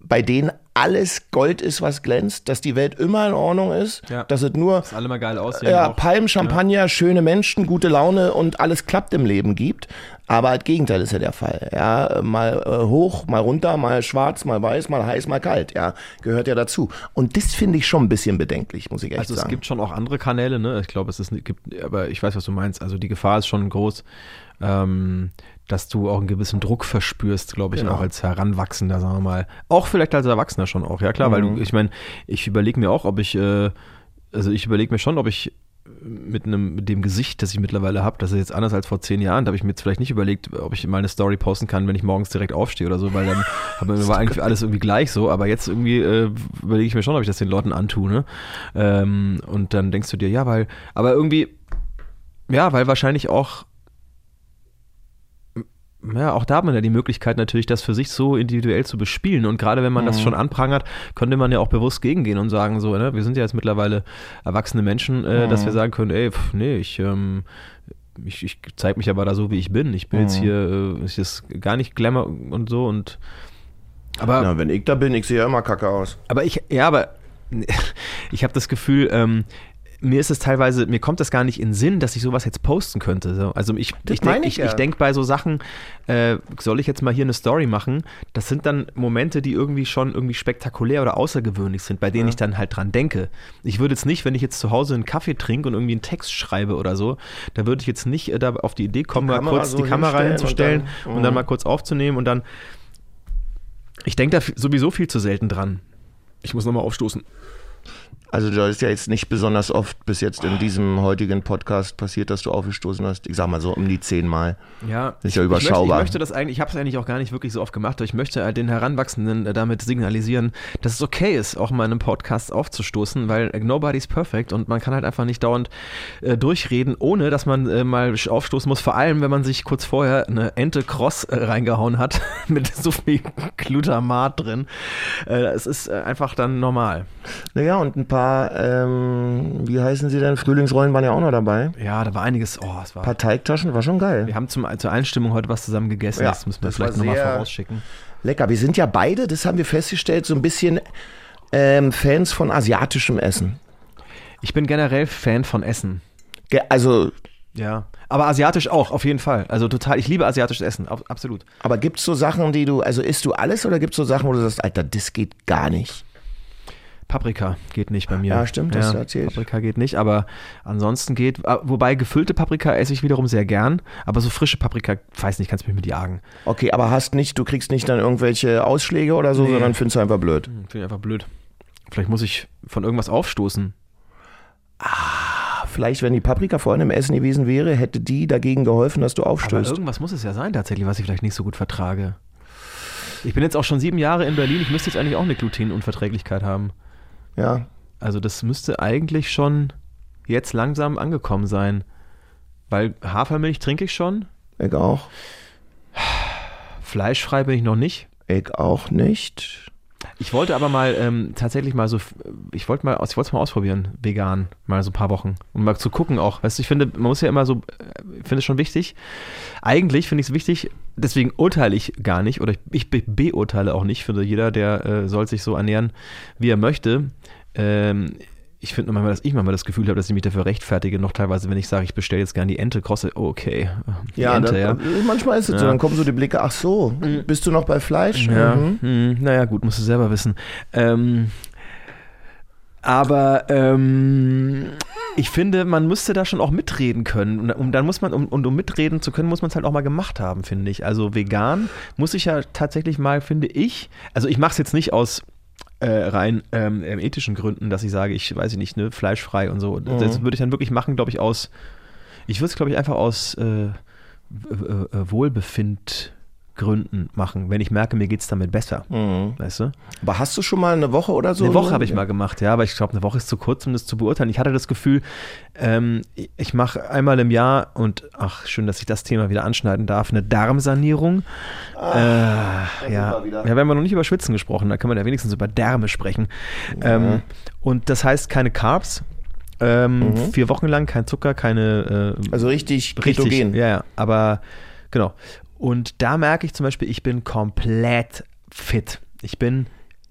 bei denen alles Gold ist, was glänzt, dass die Welt immer in Ordnung ist, Ja. dass es nur Dass alle mal geil aussehen. ja, auch. Palmen, Champagner, schöne Menschen, gute Laune und alles klappt im Leben gibt. Aber das Gegenteil ist ja der Fall. Ja, mal äh, hoch, mal runter, mal schwarz, mal weiß, mal heiß, mal kalt. Ja, gehört ja dazu. Und das finde ich schon ein bisschen bedenklich, muss ich echt Also es sagen. gibt schon auch andere Kanäle, ne? Ich glaube, es ist, gibt, aber ich weiß, was du meinst. Also die Gefahr ist schon groß, ähm, dass du auch einen gewissen Druck verspürst, glaube ich, Genau. auch als Heranwachsender, sagen wir mal. Auch vielleicht als Erwachsener schon auch, ja klar, weil Mhm. du, ich meine, ich überlege mir auch, ob ich, äh, also ich überlege mir schon, ob ich mit einem mit dem Gesicht, das ich mittlerweile habe, das ist jetzt anders als vor zehn Jahren, da habe ich mir jetzt vielleicht nicht überlegt, ob ich mal eine Story posten kann, wenn ich morgens direkt aufstehe oder so, weil dann war eigentlich alles irgendwie gleich so, aber jetzt irgendwie äh, überlege ich mir schon, ob ich das den Leuten antue, ne? Ähm, und dann denkst du dir, ja, weil, aber irgendwie, ja, weil wahrscheinlich auch ja, auch da hat man ja die Möglichkeit natürlich, das für sich so individuell zu bespielen. Und gerade wenn man Mhm. das schon anprangert, könnte man ja auch bewusst gegengehen und sagen so, ne, wir sind ja jetzt mittlerweile erwachsene Menschen, äh, dass wir Mhm. sagen können, ey, pf, nee, ich, ähm, ich, ich zeige mich aber da so, wie ich bin. Ich bin jetzt Mhm. hier, äh, ich ist gar nicht Glamour und so und aber Na, wenn ich da bin, ich sehe ja immer kacke aus. aber ich, ja, aber ich habe das Gefühl, ähm, mir ist es teilweise, mir kommt das gar nicht in Sinn, dass ich sowas jetzt posten könnte. So. Also ich, Das ich, denk, meine ich ich, ja. ich denke bei so Sachen, äh, soll ich jetzt mal hier eine Story machen? Das sind dann Momente, die irgendwie schon irgendwie spektakulär oder außergewöhnlich sind, bei denen ich dann halt dran denke. Ich würde jetzt nicht, wenn ich jetzt zu Hause einen Kaffee trinke und irgendwie einen Text schreibe oder so, da würde ich jetzt nicht äh, da auf die Idee kommen, mal Kamera kurz so die Kamera hinzustellen und und dann- dann, Mhm. mal kurz aufzunehmen und dann. Ich denke da sowieso viel zu selten dran. Ich muss nochmal aufstoßen. Also da ist ja jetzt nicht besonders oft bis jetzt in diesem heutigen Podcast passiert, dass du aufgestoßen hast. Ich sag mal so um die zehnmal. Ja, Das ist ja ich- überschaubar. Ich möchte, ich möchte das eigentlich, ich habe es eigentlich auch gar nicht wirklich so oft gemacht, aber ich möchte halt den Heranwachsenden äh, damit signalisieren, dass es okay ist, auch mal in einem Podcast aufzustoßen, weil äh, nobody's perfect und man kann halt einfach nicht dauernd äh, durchreden, ohne dass man äh, mal aufstoßen muss, vor allem wenn man sich kurz vorher eine Ente Cross äh, reingehauen hat mit so viel Glutamat drin. Äh, es ist einfach dann normal. Naja, und ein paar, ähm, wie heißen sie denn? Frühlingsrollen waren ja auch noch dabei. Ja, da war einiges, oh, es war... Ein paar Teigtaschen, war schon geil. wir haben zum, zur Einstimmung heute was zusammen gegessen, Ja, das müssen wir das vielleicht nochmal vorausschicken. Lecker. Wir sind ja beide, das haben wir festgestellt, so ein bisschen ähm, Fans von asiatischem Essen. Ich bin generell Fan von Essen. Ge also, Ja. Aber asiatisch auch, auf jeden Fall. Also total, ich liebe asiatisches Essen, ab, absolut. aber gibt's so Sachen, die du, also isst du alles oder gibt's so Sachen, wo du sagst, Alter, das geht gar nicht? Paprika geht nicht bei mir. Ja, stimmt, das du erzählt. Paprika geht nicht, aber ansonsten geht, ah, wobei gefüllte Paprika esse ich wiederum sehr gern, aber so frische Paprika, weiß nicht, kannst mich mit jagen. Okay, aber hast nicht, du kriegst nicht dann irgendwelche Ausschläge oder so, Nee. sondern findest du einfach blöd. Hm, Finde ich einfach blöd. Vielleicht muss ich von irgendwas aufstoßen. Vielleicht, wenn die Paprika vorhin im Essen gewesen wäre, hätte die dagegen geholfen, dass du Aber aufstößt. irgendwas muss es ja sein tatsächlich, was ich vielleicht nicht so gut vertrage. Ich bin jetzt auch schon sieben Jahre in Berlin, ich müsste jetzt eigentlich auch eine Glutenunverträglichkeit haben. Ja, Also das müsste eigentlich schon jetzt langsam angekommen sein. Weil Hafermilch trinke ich schon, ich auch. fleischfrei bin ich noch nicht. Ich auch nicht. Ich wollte aber mal ähm, tatsächlich mal so, ich wollte mal, ich wollte es mal ausprobieren, vegan, mal so ein paar Wochen, um mal zu gucken auch. Weißt du, ich finde, man muss ja immer so, äh, ich finde es schon wichtig. Eigentlich finde ich es wichtig, deswegen urteile ich gar nicht oder ich, ich be beurteile auch nicht. Ich finde, jeder, der äh, soll sich so ernähren, wie er möchte. Ähm, ich finde manchmal, dass ich manchmal das Gefühl habe, dass ich mich dafür rechtfertige, noch teilweise, wenn ich sage, ich bestelle jetzt gerne die Ente, krosse, oh, okay. Die Ja, Ente, dann, manchmal ist es so, Ja. dann kommen so die Blicke, ach so, bist du noch bei Fleisch? Ja, Mhm. hm, naja, gut, musst du selber wissen. Ähm, aber ähm, ich finde, man müsste da schon auch mitreden können. Und, um, dann muss man, um, und um mitreden zu können, muss man es halt auch mal gemacht haben, finde ich. Also vegan muss ich ja tatsächlich mal, finde ich, also ich mache es jetzt nicht aus äh, rein ähm, ethischen Gründen, dass ich sage, ich weiß ich nicht, ne, fleischfrei und so. Das würde ich dann wirklich machen, glaube ich, aus Ich würde es, glaube ich, einfach aus äh, äh, Wohlbefindgründen machen, wenn ich merke, mir geht es damit besser. Weißt du? Aber hast du schon mal eine Woche oder so? Eine Woche habe ich mal gemacht, ja, aber ich glaube, eine Woche ist zu kurz, um das zu beurteilen. Ich hatte das Gefühl, ähm, ich mache einmal im Jahr und ach, schön, dass ich das Thema wieder anschneiden darf, eine Darmsanierung. äh, ja. wir ja, wir haben ja noch nicht über Schwitzen gesprochen, da kann man ja wenigstens über Därme sprechen. Ähm, und das heißt keine Carbs. Ähm, Vier Wochen lang kein Zucker, keine äh, Also richtig Richtig, ketogen. ja, ja, aber genau. Und da merke ich zum Beispiel, ich bin komplett fit. Ich bin,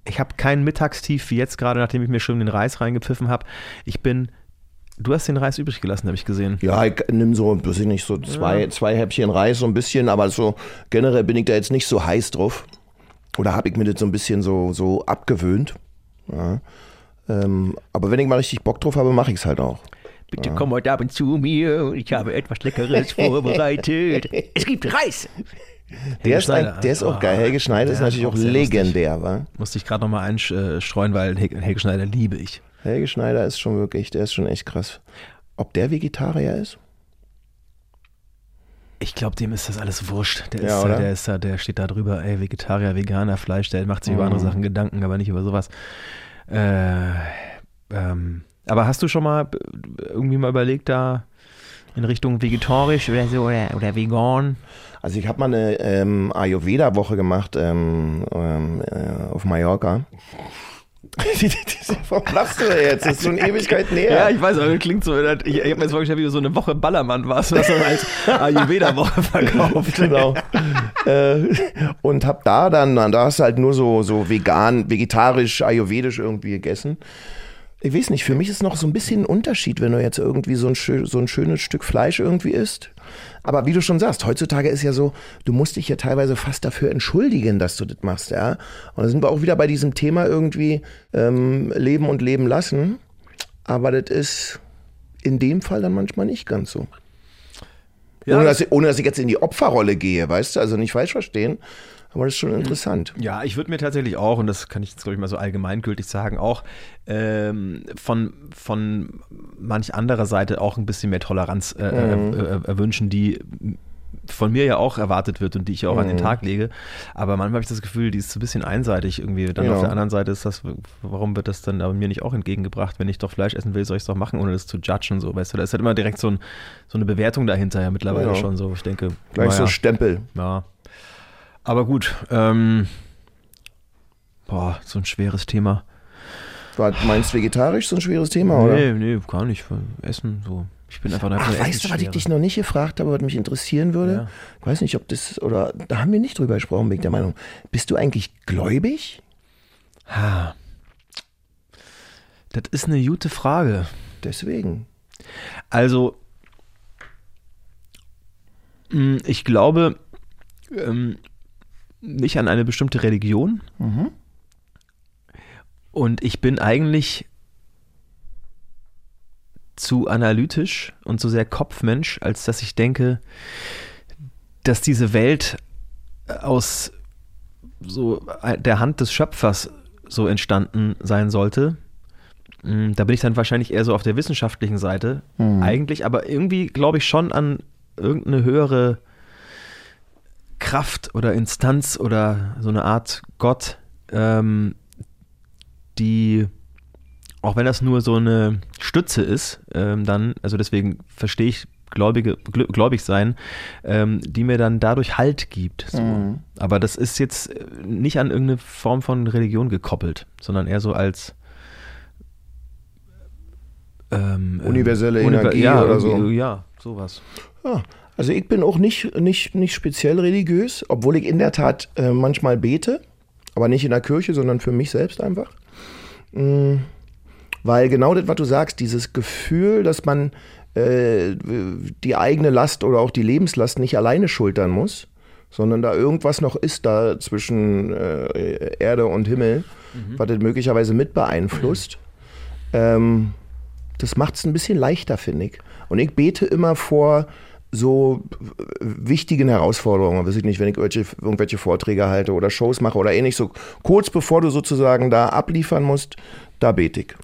ich habe kein Mittagstief wie jetzt gerade, nachdem ich mir schon den Reis reingepfiffen habe. Ich bin, du hast den Reis übrig gelassen, habe ich gesehen. Ja, ich nimm so, weiß ich nicht, so zwei, zwei Häppchen Reis, so ein bisschen, aber so generell bin ich da jetzt nicht so heiß drauf. Oder habe ich mir das so ein bisschen so, so abgewöhnt. Ja. Ähm, aber wenn ich mal richtig Bock drauf habe, mache ich es halt auch. Bitte komm heute Abend zu mir, ich habe etwas Leckeres vorbereitet. Es gibt Reis. Der ist, ein, der ist auch Ah, geil. Helge Schneider ist natürlich auch legendär, wa? Musste ich gerade nochmal einstreuen, weil Helge Schneider liebe ich. Helge Schneider ist schon wirklich, der ist schon echt krass. Ob der Vegetarier ist? Ich glaube, dem ist das alles wurscht. Der, Ja, ist, da, der, ist da, der steht da drüber, ey, Vegetarier, Veganer, Fleisch, der macht sich über Mhm. andere Sachen Gedanken, aber nicht über sowas. Äh, ähm, aber hast du schon mal äh, irgendwie mal überlegt, da in Richtung vegetarisch oder so oder, oder vegan? Also ich habe mal eine ähm, Ayurveda-Woche gemacht ähm, ähm, äh, auf Mallorca. Warum lachst du da jetzt? Das ist schon Ewigkeiten her. Ja, ich weiß, aber das klingt so, ich, ich habe mir jetzt vorgestellt, wie du so eine Woche Ballermann warst, was dann als Ayurveda-Woche verkauft. genau. äh, und hab da dann, da hast du halt nur so, so vegan, vegetarisch, ayurvedisch irgendwie gegessen. Ich weiß nicht, für mich ist noch so ein bisschen ein Unterschied, wenn du jetzt irgendwie so ein, so ein schönes Stück Fleisch irgendwie isst. Aber wie du schon sagst, heutzutage ist ja so, du musst dich ja teilweise fast dafür entschuldigen, dass du das machst, ja. Und da sind wir auch wieder bei diesem Thema irgendwie ähm, Leben und Leben lassen. Aber das ist in dem Fall dann manchmal nicht ganz so. Ja, ohne, das- dass ich, ohne dass ich jetzt in die Opferrolle gehe, weißt du? Also nicht falsch verstehen. Aber das ist schon interessant. Ja, ich würde mir tatsächlich auch, und das kann ich jetzt, glaube ich, mal so allgemeingültig sagen, auch ähm, von, von manch anderer Seite auch ein bisschen mehr Toleranz äh, Mhm. äh, äh, äh, wünschen, die von mir ja auch erwartet wird und die ich auch Mhm. an den Tag lege. Aber manchmal habe ich das Gefühl, die ist so ein bisschen einseitig irgendwie. Dann Genau. auf der anderen Seite ist das, warum wird das dann aber mir nicht auch entgegengebracht? Wenn ich doch Fleisch essen will, soll ich es doch machen, ohne das zu judgen, so, weißt du? Da ist halt immer direkt so, ein, so eine Bewertung dahinter ja mittlerweile Ja. schon so. Ich denke, Gleich so naja. Stempel. Ja. Aber gut, ähm, boah, so ein schweres Thema. War, meinst du vegetarisch so ein schweres Thema, oder? Nee, nee, gar nicht. Essen, so. Ich bin einfach Ach, weißt du, was ich dich noch nicht gefragt habe, was mich interessieren würde? Ja. Ich weiß nicht, ob das, oder da haben wir nicht drüber gesprochen, bin ich der Meinung. Bist du eigentlich gläubig? Ha. Das ist eine gute Frage. Deswegen. Also, mh, ich glaube ähm, nicht an eine bestimmte Religion. Und ich bin eigentlich zu analytisch und zu sehr Kopfmensch, als dass ich denke, dass diese Welt aus so der Hand des Schöpfers so entstanden sein sollte. Mm, Da bin ich dann wahrscheinlich eher so auf der wissenschaftlichen Seite eigentlich, aber irgendwie glaube ich schon an irgendeine höhere Kraft oder Instanz oder so eine Art Gott, ähm, die, auch wenn das nur so eine Stütze ist, ähm, dann, also deswegen verstehe ich Gläubige, gläubig sein, ähm, die mir dann dadurch Halt gibt. So. Aber das ist jetzt äh, nicht an irgendeine Form von Religion gekoppelt, sondern eher so als ähm, ähm, Universelle univer- Energie ja, oder so. Ja, sowas. Ja, also ich bin auch nicht, nicht, nicht speziell religiös, obwohl ich in der Tat äh, manchmal bete, aber nicht in der Kirche, sondern für mich selbst einfach. Mm, Weil genau das, was du sagst, dieses Gefühl, dass man äh, die eigene Last oder auch die Lebenslast nicht alleine schultern muss, sondern da irgendwas noch ist da zwischen äh, Erde und Himmel, was das möglicherweise mit beeinflusst. Ähm, das macht es ein bisschen leichter, finde ich. Und ich bete immer vor so wichtigen Herausforderungen, weiß ich nicht, wenn ich irgendwelche, irgendwelche Vorträge halte oder Shows mache oder ähnlich, so kurz bevor du sozusagen da abliefern musst, da bete ich.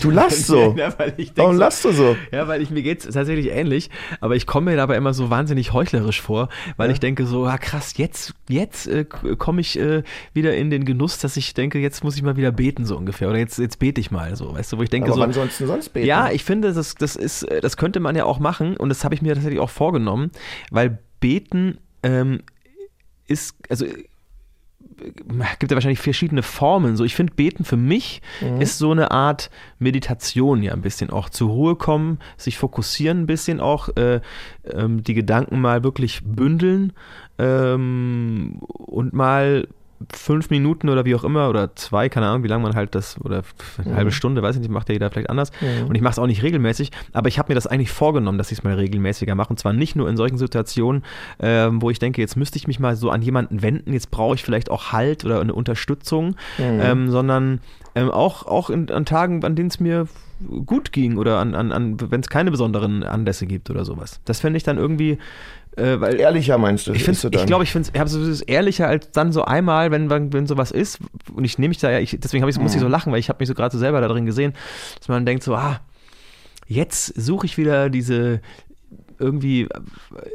Du lachst so. Ja, weil ich denk Warum so- lachst du so? Ja, weil ich mir geht's tatsächlich ähnlich, aber ich komme mir dabei immer so wahnsinnig heuchlerisch vor, weil ich denke so, ah krass, jetzt jetzt äh, komme ich äh, wieder in den Genuss, dass ich denke, jetzt muss ich mal wieder beten so ungefähr oder jetzt jetzt bete ich mal so, weißt du, wo ich denke Aber so wann sollst du sonst beten? Ja, ich finde, das das ist äh, das könnte man ja auch machen und das habe ich mir tatsächlich auch vorgenommen, weil beten ähm, ist also gibt ja wahrscheinlich verschiedene Formen. So, ich finde, Beten für mich ist so eine Art Meditation, ja, ein bisschen auch zur Ruhe kommen, sich fokussieren ein bisschen auch, äh, ähm, die Gedanken mal wirklich bündeln ähm, und mal fünf Minuten oder wie auch immer oder zwei, keine Ahnung, wie lange man halt das oder eine halbe Stunde, weiß ich nicht, macht ja jeder vielleicht anders. Und ich mache es auch nicht regelmäßig, aber ich habe mir das eigentlich vorgenommen, dass ich es mal regelmäßiger mache. Und zwar nicht nur in solchen Situationen, ähm, wo ich denke, jetzt müsste ich mich mal so an jemanden wenden, jetzt brauche ich vielleicht auch Halt oder eine Unterstützung, ähm, sondern ähm, auch, auch in, an Tagen, an denen es mir gut ging oder an, an, an wenn es keine besonderen Anlässe gibt oder sowas. Das fände ich dann irgendwie, äh, weil Ehrlicher meinst du? ich so ich glaube, ich finde es ehrlicher als dann so einmal, wenn, wenn, wenn sowas ist. Und ich nehme mich da ja, ich, deswegen ich, muss ich Mhm. so lachen, weil ich habe mich so gerade so selber da drin gesehen, dass man denkt so, ah, jetzt suche ich wieder diese irgendwie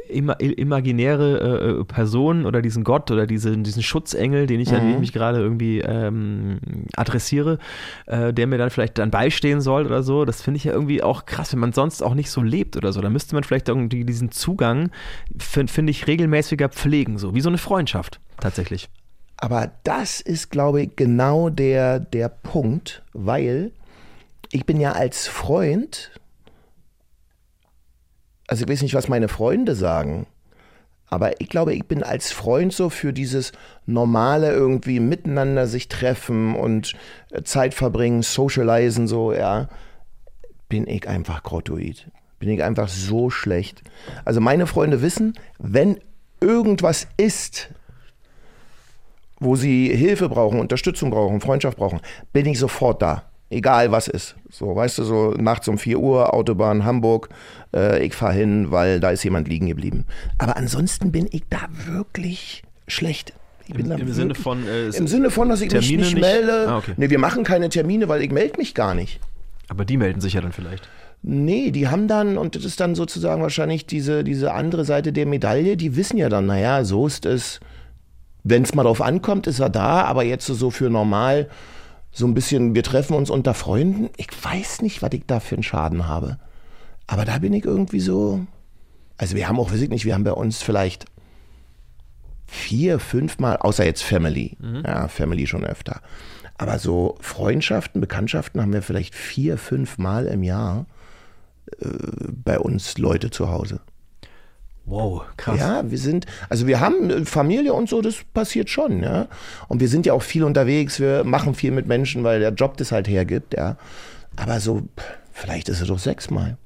ima, imaginäre äh, Person oder diesen Gott oder diesen, diesen Schutzengel, den ich, an den ich mich gerade irgendwie ähm, adressiere, äh, der mir dann vielleicht dann beistehen soll oder so. Das finde ich ja irgendwie auch krass, wenn man sonst auch nicht so lebt oder so. Da müsste man vielleicht irgendwie diesen Zugang, finde find ich, regelmäßiger pflegen, so wie so eine Freundschaft tatsächlich. Aber das ist, glaube ich, genau der, der Punkt, weil ich bin ja als Freund, also ich weiß nicht, was meine Freunde sagen, aber ich glaube, ich bin als Freund so für dieses normale irgendwie miteinander sich treffen und äh, Zeit verbringen, socialisen so, ja, bin ich einfach grottoid. Bin ich einfach so schlecht. Also meine Freunde wissen, wenn irgendwas ist, wo sie Hilfe brauchen, Unterstützung brauchen, Freundschaft brauchen, bin ich sofort da. Egal was ist. So, weißt du, so nachts um 4 Uhr, Autobahn Hamburg, äh, ich fahre hin, weil da ist jemand liegen geblieben. Aber ansonsten bin ich da wirklich schlecht. Ich bin Im, im Sinne von äh, Im Sinne von, dass ich mich Termine nicht nicht? melde. Ah, okay. Nee, wir machen keine Termine, weil ich melde mich gar nicht. aber die melden sich ja dann vielleicht. Nee, die haben dann, und das ist dann sozusagen wahrscheinlich diese, diese andere Seite der Medaille, die wissen ja dann, naja, so ist es, wenn es mal drauf ankommt, ist er da, aber jetzt so für normal, so ein bisschen, wir treffen uns unter Freunden, ich weiß nicht, was ich da für einen Schaden habe. Aber da bin ich irgendwie so, also wir haben auch, weiß ich nicht, wir haben bei uns vielleicht vier, fünfmal, außer jetzt Family, ja, Family schon öfter. Aber so Freundschaften, Bekanntschaften haben wir vielleicht vier, fünf Mal im Jahr äh, bei uns Leute zu Hause. Wow, krass. Ja, wir sind, also wir haben äh, Familie und so, das passiert schon, ja. Und wir sind ja auch viel unterwegs, wir machen viel mit Menschen, weil der Job das halt hergibt, ja. Aber so, vielleicht ist es doch sechsmal.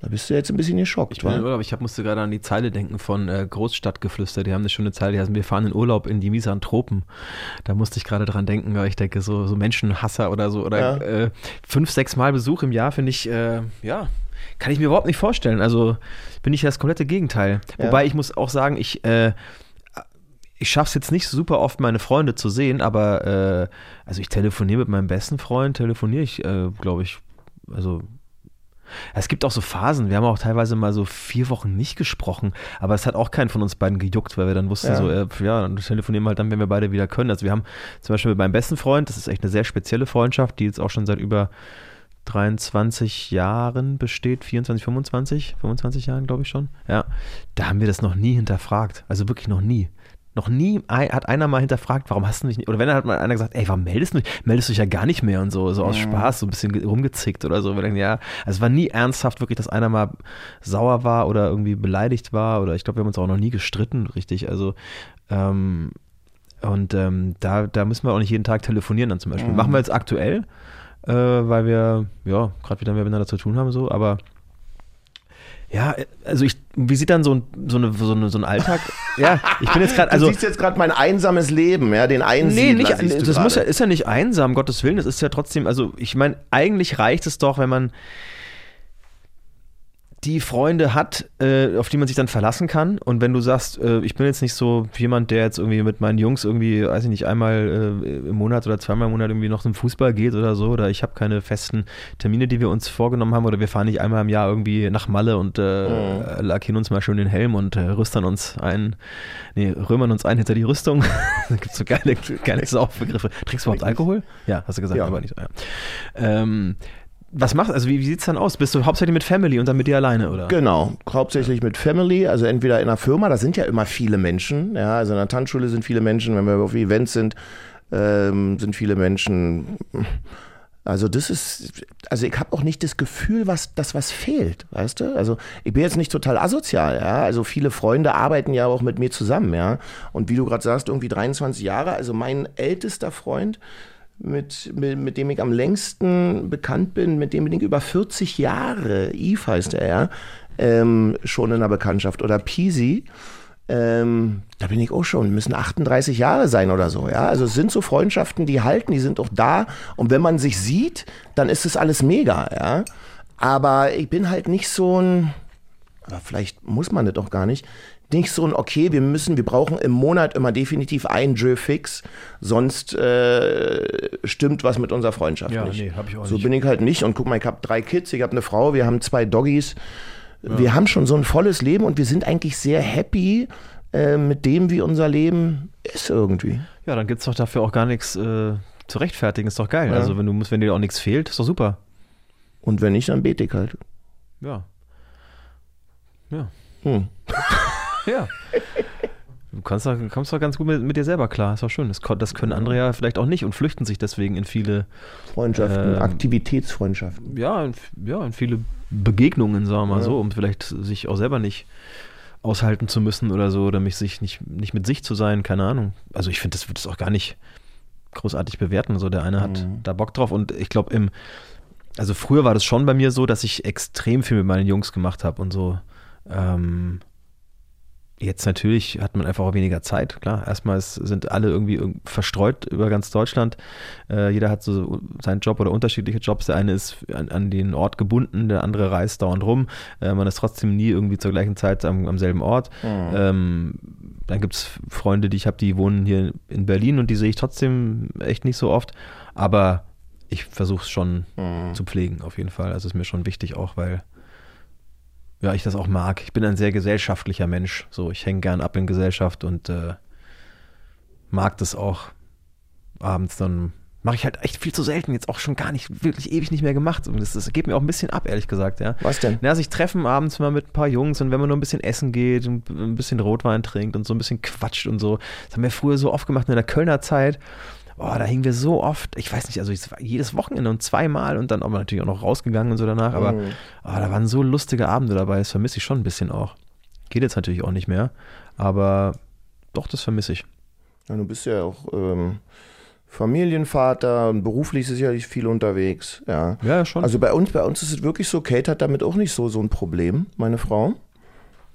Da bist du jetzt ein bisschen geschockt, Ich bin? Urlaub, ich hab, musste gerade an die Zeile denken von äh, Großstadtgeflüster. Die haben eine schöne Zeile, die heißt, wir fahren in Urlaub in die Misanthropen. Da musste ich gerade dran denken, weil ich denke, so, so Menschenhasser oder so, oder Ja. äh, fünf, sechs Mal Besuch im Jahr finde ich, äh, ja, kann ich mir überhaupt nicht vorstellen. Also bin ich das komplette Gegenteil. Ja. Wobei ich muss auch sagen, ich, äh, ich schaffe es jetzt nicht super oft, meine Freunde zu sehen, aber äh, also ich telefoniere mit meinem besten Freund, telefoniere ich, äh, glaube ich, also es gibt auch so Phasen, wir haben auch teilweise mal so vier Wochen nicht gesprochen, aber es hat auch keinen von uns beiden gejuckt, weil wir dann wussten, Ja. so, äh, ja, dann telefonieren wir halt dann, wenn wir beide wieder können. Also wir haben zum Beispiel mit meinem besten Freund, das ist echt eine sehr spezielle Freundschaft, die jetzt auch schon seit über 23 Jahren besteht, 24, 25, 25 Jahren, glaube ich schon. Ja, da haben wir das noch nie hinterfragt. Also wirklich noch nie. Noch nie hat einer mal hinterfragt, warum hast du mich nicht, oder wenn dann hat mal einer gesagt, ey, warum meldest du dich? Meldest du dich ja gar nicht mehr und so, so aus Spaß, so ein bisschen ge- rumgezickt oder so. Wir denken, ja, also es war nie ernsthaft wirklich, dass einer mal sauer war oder irgendwie beleidigt war oder ich glaube, wir haben uns auch noch nie gestritten, richtig. Also, ähm, und ähm, da, da müssen wir auch nicht jeden Tag telefonieren dann zum Beispiel. Machen wir jetzt aktuell, äh, weil wir, ja, gerade wieder mehr miteinander zu tun haben, so, aber ja, also ich, wie sieht dann so ein, so eine, so eine, so ein Alltag? ja, ich bin jetzt gerade, also. du siehst jetzt gerade mein einsames Leben, ja, den Nee, Einsiedler nicht, siehst du das muss ja, ist ja nicht einsam, Gottes Willen. Das ist ja trotzdem, also ich meine, eigentlich reicht es doch, wenn man die Freunde hat, äh, auf die man sich dann verlassen kann. Und wenn du sagst, äh, ich bin jetzt nicht so jemand, der jetzt irgendwie mit meinen Jungs irgendwie, weiß ich nicht, einmal äh, im Monat oder zweimal im Monat irgendwie noch zum Fußball geht oder so, oder ich habe keine festen Termine, die wir uns vorgenommen haben, oder wir fahren nicht einmal im Jahr irgendwie nach Malle und äh, Mhm. lackieren uns mal schön den Helm und äh, rüstern uns ein, nee, römern uns ein hinter die Rüstung. da gibt es so geile, geile Saufbegriffe. Trinkst du überhaupt Alkohol? Ja, hast du gesagt, Ja. aber nicht so. Ja. Ähm, was machst also wie, wie sieht's dann aus? Bist du hauptsächlich mit Family und dann mit dir alleine, oder? Genau, hauptsächlich mit Family, also entweder in einer Firma, da sind ja immer viele Menschen, ja, also in der Tanzschule sind viele Menschen, wenn wir auf Events sind, ähm, sind viele Menschen. Also das ist, also ich habe auch nicht das Gefühl, was, dass was fehlt, weißt du? Also ich bin jetzt nicht total asozial, ja. Also viele Freunde arbeiten ja auch mit mir zusammen, ja. Und wie du gerade sagst, irgendwie 23 Jahre, also mein ältester Freund, mit, mit, mit dem ich am längsten bekannt bin, mit dem bin ich über 40 Jahre, Yves heißt er, ja, ähm, schon in der Bekanntschaft. Oder Peasy, ähm, da bin ich auch schon, müssen 38 Jahre sein oder so, ja. Also es sind so Freundschaften, die halten, die sind auch da. Und wenn man sich sieht, dann ist es alles mega, ja. Aber ich bin halt nicht so ein, aber vielleicht muss man das doch gar nicht, nicht so ein, okay, wir müssen, wir brauchen im Monat immer definitiv einen Jeu fix, sonst äh, stimmt was mit unserer Freundschaft Ja, nicht. nee, hab ich auch so nicht. bin ich halt nicht. Und guck mal, ich habe drei Kids, ich habe eine Frau, wir haben zwei Doggies. Wir haben schon so ein volles Leben und wir sind eigentlich sehr happy äh, mit dem, wie unser Leben ist irgendwie. Ja, dann gibt's doch dafür auch gar nichts äh, zu rechtfertigen. Ist doch geil. Ja. Also wenn du musst, wenn dir auch nichts fehlt, ist doch super. Und wenn nicht, dann bete ich halt. Ja. Ja. Hm. Ja. Du kannst doch, kommst doch ganz gut mit, mit dir selber klar. Ist doch schön. Das, das können andere ja vielleicht auch nicht und flüchten sich deswegen in viele, Freundschaften, Ähm, Aktivitätsfreundschaften. ja, in, ja, in viele Begegnungen, sagen wir mal Ja. so, um vielleicht sich auch selber nicht aushalten zu müssen oder so, oder mich sich nicht, nicht mit sich zu sein, keine Ahnung. Also ich finde, das wird es auch gar nicht großartig bewerten. So, der eine hat Mhm. da Bock drauf und ich glaube, im, also früher war das schon bei mir so, dass ich extrem viel mit meinen Jungs gemacht habe und so. Ähm, jetzt natürlich hat man einfach auch weniger Zeit. Klar, erstmal ist, sind alle irgendwie irg- verstreut über ganz Deutschland. Äh, jeder hat so seinen Job oder unterschiedliche Jobs. Der eine ist an, an den Ort gebunden, der andere reist dauernd rum. Äh, man ist trotzdem nie irgendwie zur gleichen Zeit am, am selben Ort. Ähm, dann gibt es Freunde, die ich habe, die wohnen hier in Berlin und die sehe ich trotzdem echt nicht so oft. Aber ich versuche es schon zu pflegen, auf jeden Fall. Also ist mir schon wichtig auch, weil ja, ich das auch mag. Ich bin ein sehr gesellschaftlicher Mensch. So, ich hänge gern ab in Gesellschaft und äh, mag das auch abends dann. Mache ich halt echt viel zu selten, jetzt auch schon gar nicht, wirklich ewig nicht mehr gemacht. Und das, das geht mir auch ein bisschen ab, ehrlich gesagt, ja. Was denn? Ja, sich treffen abends mal mit ein paar Jungs und wenn man nur ein bisschen essen geht und ein bisschen Rotwein trinkt und so ein bisschen quatscht und so. Das haben wir früher so oft gemacht in der Kölner Zeit. Oh, da hingen wir so oft, ich weiß nicht, also jedes Wochenende und zweimal und dann auch natürlich auch noch rausgegangen und so danach, aber Mhm. oh, da waren so lustige Abende dabei, das vermisse ich schon ein bisschen auch. Geht jetzt natürlich auch nicht mehr, aber doch, das vermisse ich. Ja, du bist ja auch ähm, Familienvater und beruflich sicherlich viel unterwegs. Ja. Ja, ja, schon. Also bei uns, bei uns ist es wirklich so, Kate hat damit auch nicht so, so ein Problem, meine Frau.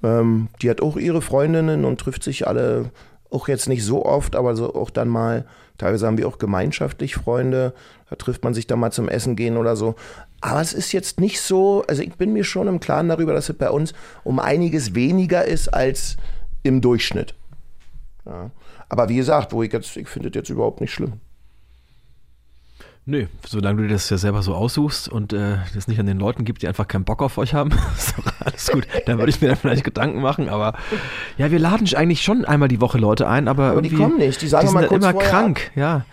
Ähm, die hat auch ihre Freundinnen und trifft sich alle auch jetzt nicht so oft, aber so auch dann mal, teilweise haben wir auch gemeinschaftlich Freunde, da trifft man sich dann mal zum Essen gehen oder so. Aber es ist jetzt nicht so, also ich bin mir schon im Klaren darüber, dass es bei uns um einiges weniger ist als im Durchschnitt. Ja. Aber wie gesagt, wo ich jetzt, ich finde das jetzt überhaupt nicht schlimm. Nö, solange du dir das ja selber so aussuchst und äh, das nicht an den Leuten gibt, die einfach keinen Bock auf euch haben, ist doch alles gut. Dann würde ich mir dann vielleicht Gedanken machen, aber ja, wir laden eigentlich schon einmal die Woche Leute ein, aber, Aber die kommen nicht, die sagen die sind immer krank, ja.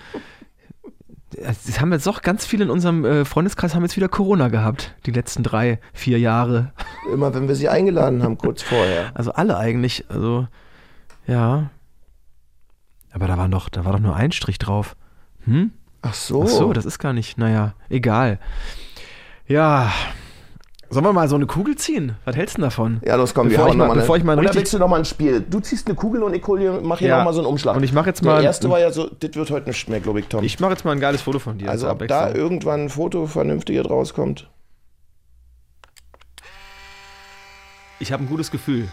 Das haben jetzt doch ganz viele in unserem äh, Freundeskreis haben jetzt wieder Corona gehabt, die letzten drei, vier Jahre. Immer wenn wir sie eingeladen haben, kurz vorher. Also alle eigentlich, also ja. Aber da war doch, da war doch nur ein Strich drauf. Hm? Ach so. Ach so, das ist gar nicht, naja, egal. Ja, sollen wir mal so eine Kugel ziehen? Was hältst du denn davon? Ja, los, komm, Bevor wir ich mal- mal bevor ich mal Oder willst du noch mal ein Spiel? Du ziehst eine Kugel und ich hol hier, mach hier Ja. noch mal so einen Umschlag. Und ich mach jetzt mal- Der erste war ja so, das wird heute nicht mehr, glaube ich, Tom. Ich mache jetzt mal ein geiles Foto von dir. also ob da irgendwann ein Foto vernünftiges rauskommt. Ich habe ein gutes Gefühl.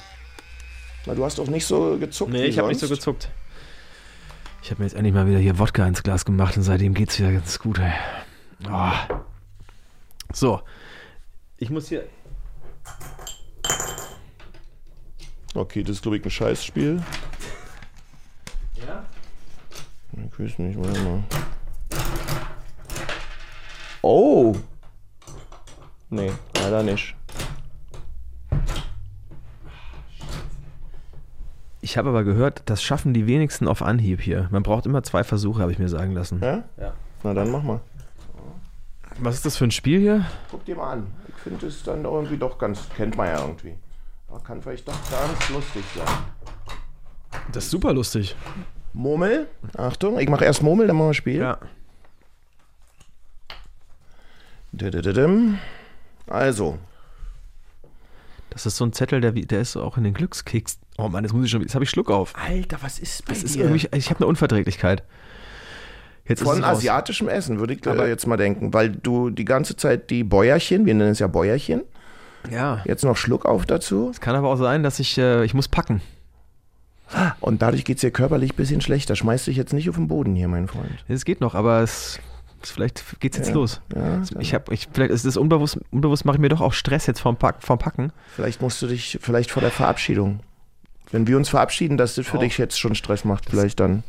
Na, du hast doch nicht so gezuckt Nee, wie ich habe nicht so gezuckt. Ich habe mir jetzt endlich mal wieder hier Wodka ins Glas gemacht und seitdem geht's wieder ganz gut, ey. Oh. So. Ich muss hier. Okay, das ist, glaube ich, ein Scheißspiel. Ja? Ich weiß nicht, warte mal. Oh! Nee, leider nicht. Ich habe aber gehört, das schaffen die wenigsten auf Anhieb hier. Man braucht immer zwei Versuche, habe ich mir sagen lassen. Ja? Ja. Na dann mach mal. Was ist das für ein Spiel hier? Guck dir mal an. Ich finde es dann irgendwie doch ganz, kennt man ja irgendwie. Aber kann vielleicht doch ganz lustig sein. Das ist super lustig. Murmel. Achtung, ich mache erst Murmel, dann machen wir Spiel. Ja. Also, Das ist so ein Zettel, der, der ist auch in den Glückskeks. Oh Mann, jetzt muss ich schon. Jetzt habe ich Schluck auf. Alter, was ist bei Das ist irgendwie, ich habe eine Unverträglichkeit. Jetzt Von asiatischem Essen, würde ich Aber- äh, jetzt mal denken, weil du die ganze Zeit die Bäuerchen, wir nennen es ja Bäuerchen, Ja. jetzt noch Schluck auf dazu Es kann aber auch sein, dass ich, äh, ich muss packen. und dadurch geht es dir körperlich ein bisschen schlechter. Schmeiß dich jetzt nicht auf den Boden hier, mein Freund. Es geht noch, aber es, es vielleicht geht's jetzt Ja. los. Ja, Ich habe, ich, vielleicht ist es unbewusst, unbewusst mache ich mir doch auch Stress jetzt vom, Pack, vom Packen. vielleicht musst du dich, vielleicht vor der Verabschiedung. Wenn wir uns verabschieden, dass das für Auch. dich jetzt schon Stress macht, vielleicht dann.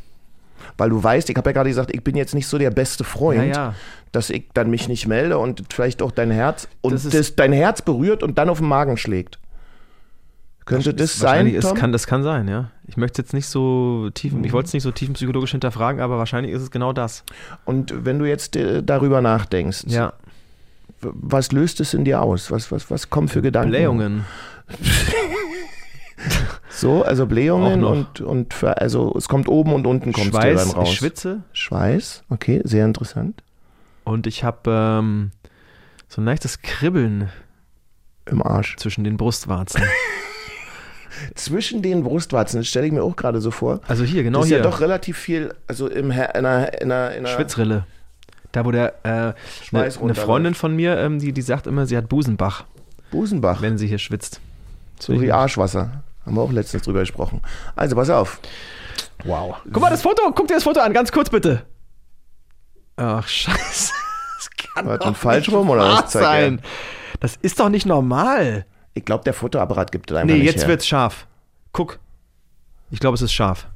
Weil du weißt, ich habe ja gerade gesagt, ich bin jetzt nicht so der beste Freund, Ja, ja. dass ich dann mich nicht melde und vielleicht auch dein Herz und Das das dein Herz berührt und dann auf den Magen schlägt. Könnte das, sein, Wahrscheinlich ist, kann, das kann sein, ja. Ich möchte jetzt nicht so tief, ich wollte es nicht so tiefenpsychologisch hinterfragen, aber wahrscheinlich ist es genau das. Und wenn du jetzt äh, darüber nachdenkst, Ja. was löst es in dir aus? Was, was, was kommen für Gedanken? Blähungen. So, also Blähungen und, und für, also es kommt oben und unten kommt Schweiß, dann raus. ich schwitze Schweiß, okay, sehr interessant. und ich habe ähm, so ein leichtes Kribbeln Im Arsch. zwischen den Brustwarzen. Zwischen den Brustwarzen, das stelle ich mir auch gerade so vor. Also hier, genau das ist hier. ja doch relativ viel, also im, in einer, in einer, in einer Schwitzrille. Da, wo der, äh, eine, Schweiß eine runterläuft. Freundin von mir, ähm, die, die sagt immer, sie hat Busenbach, Busenbach, wenn sie hier schwitzt. so wie Arschwasser. Haben wir auch letztens drüber gesprochen. Also pass auf. Wow. Guck mal das Foto, guck dir das Foto an, ganz kurz bitte. Ach, scheiße. Das kann Warte, doch falsch nicht rum oder was zeigt er? sein. Das ist doch nicht normal. Ich glaube, der Fotoapparat gibt es einfach Nee, nicht jetzt her. wird's scharf. Guck. Ich glaube, es ist scharf.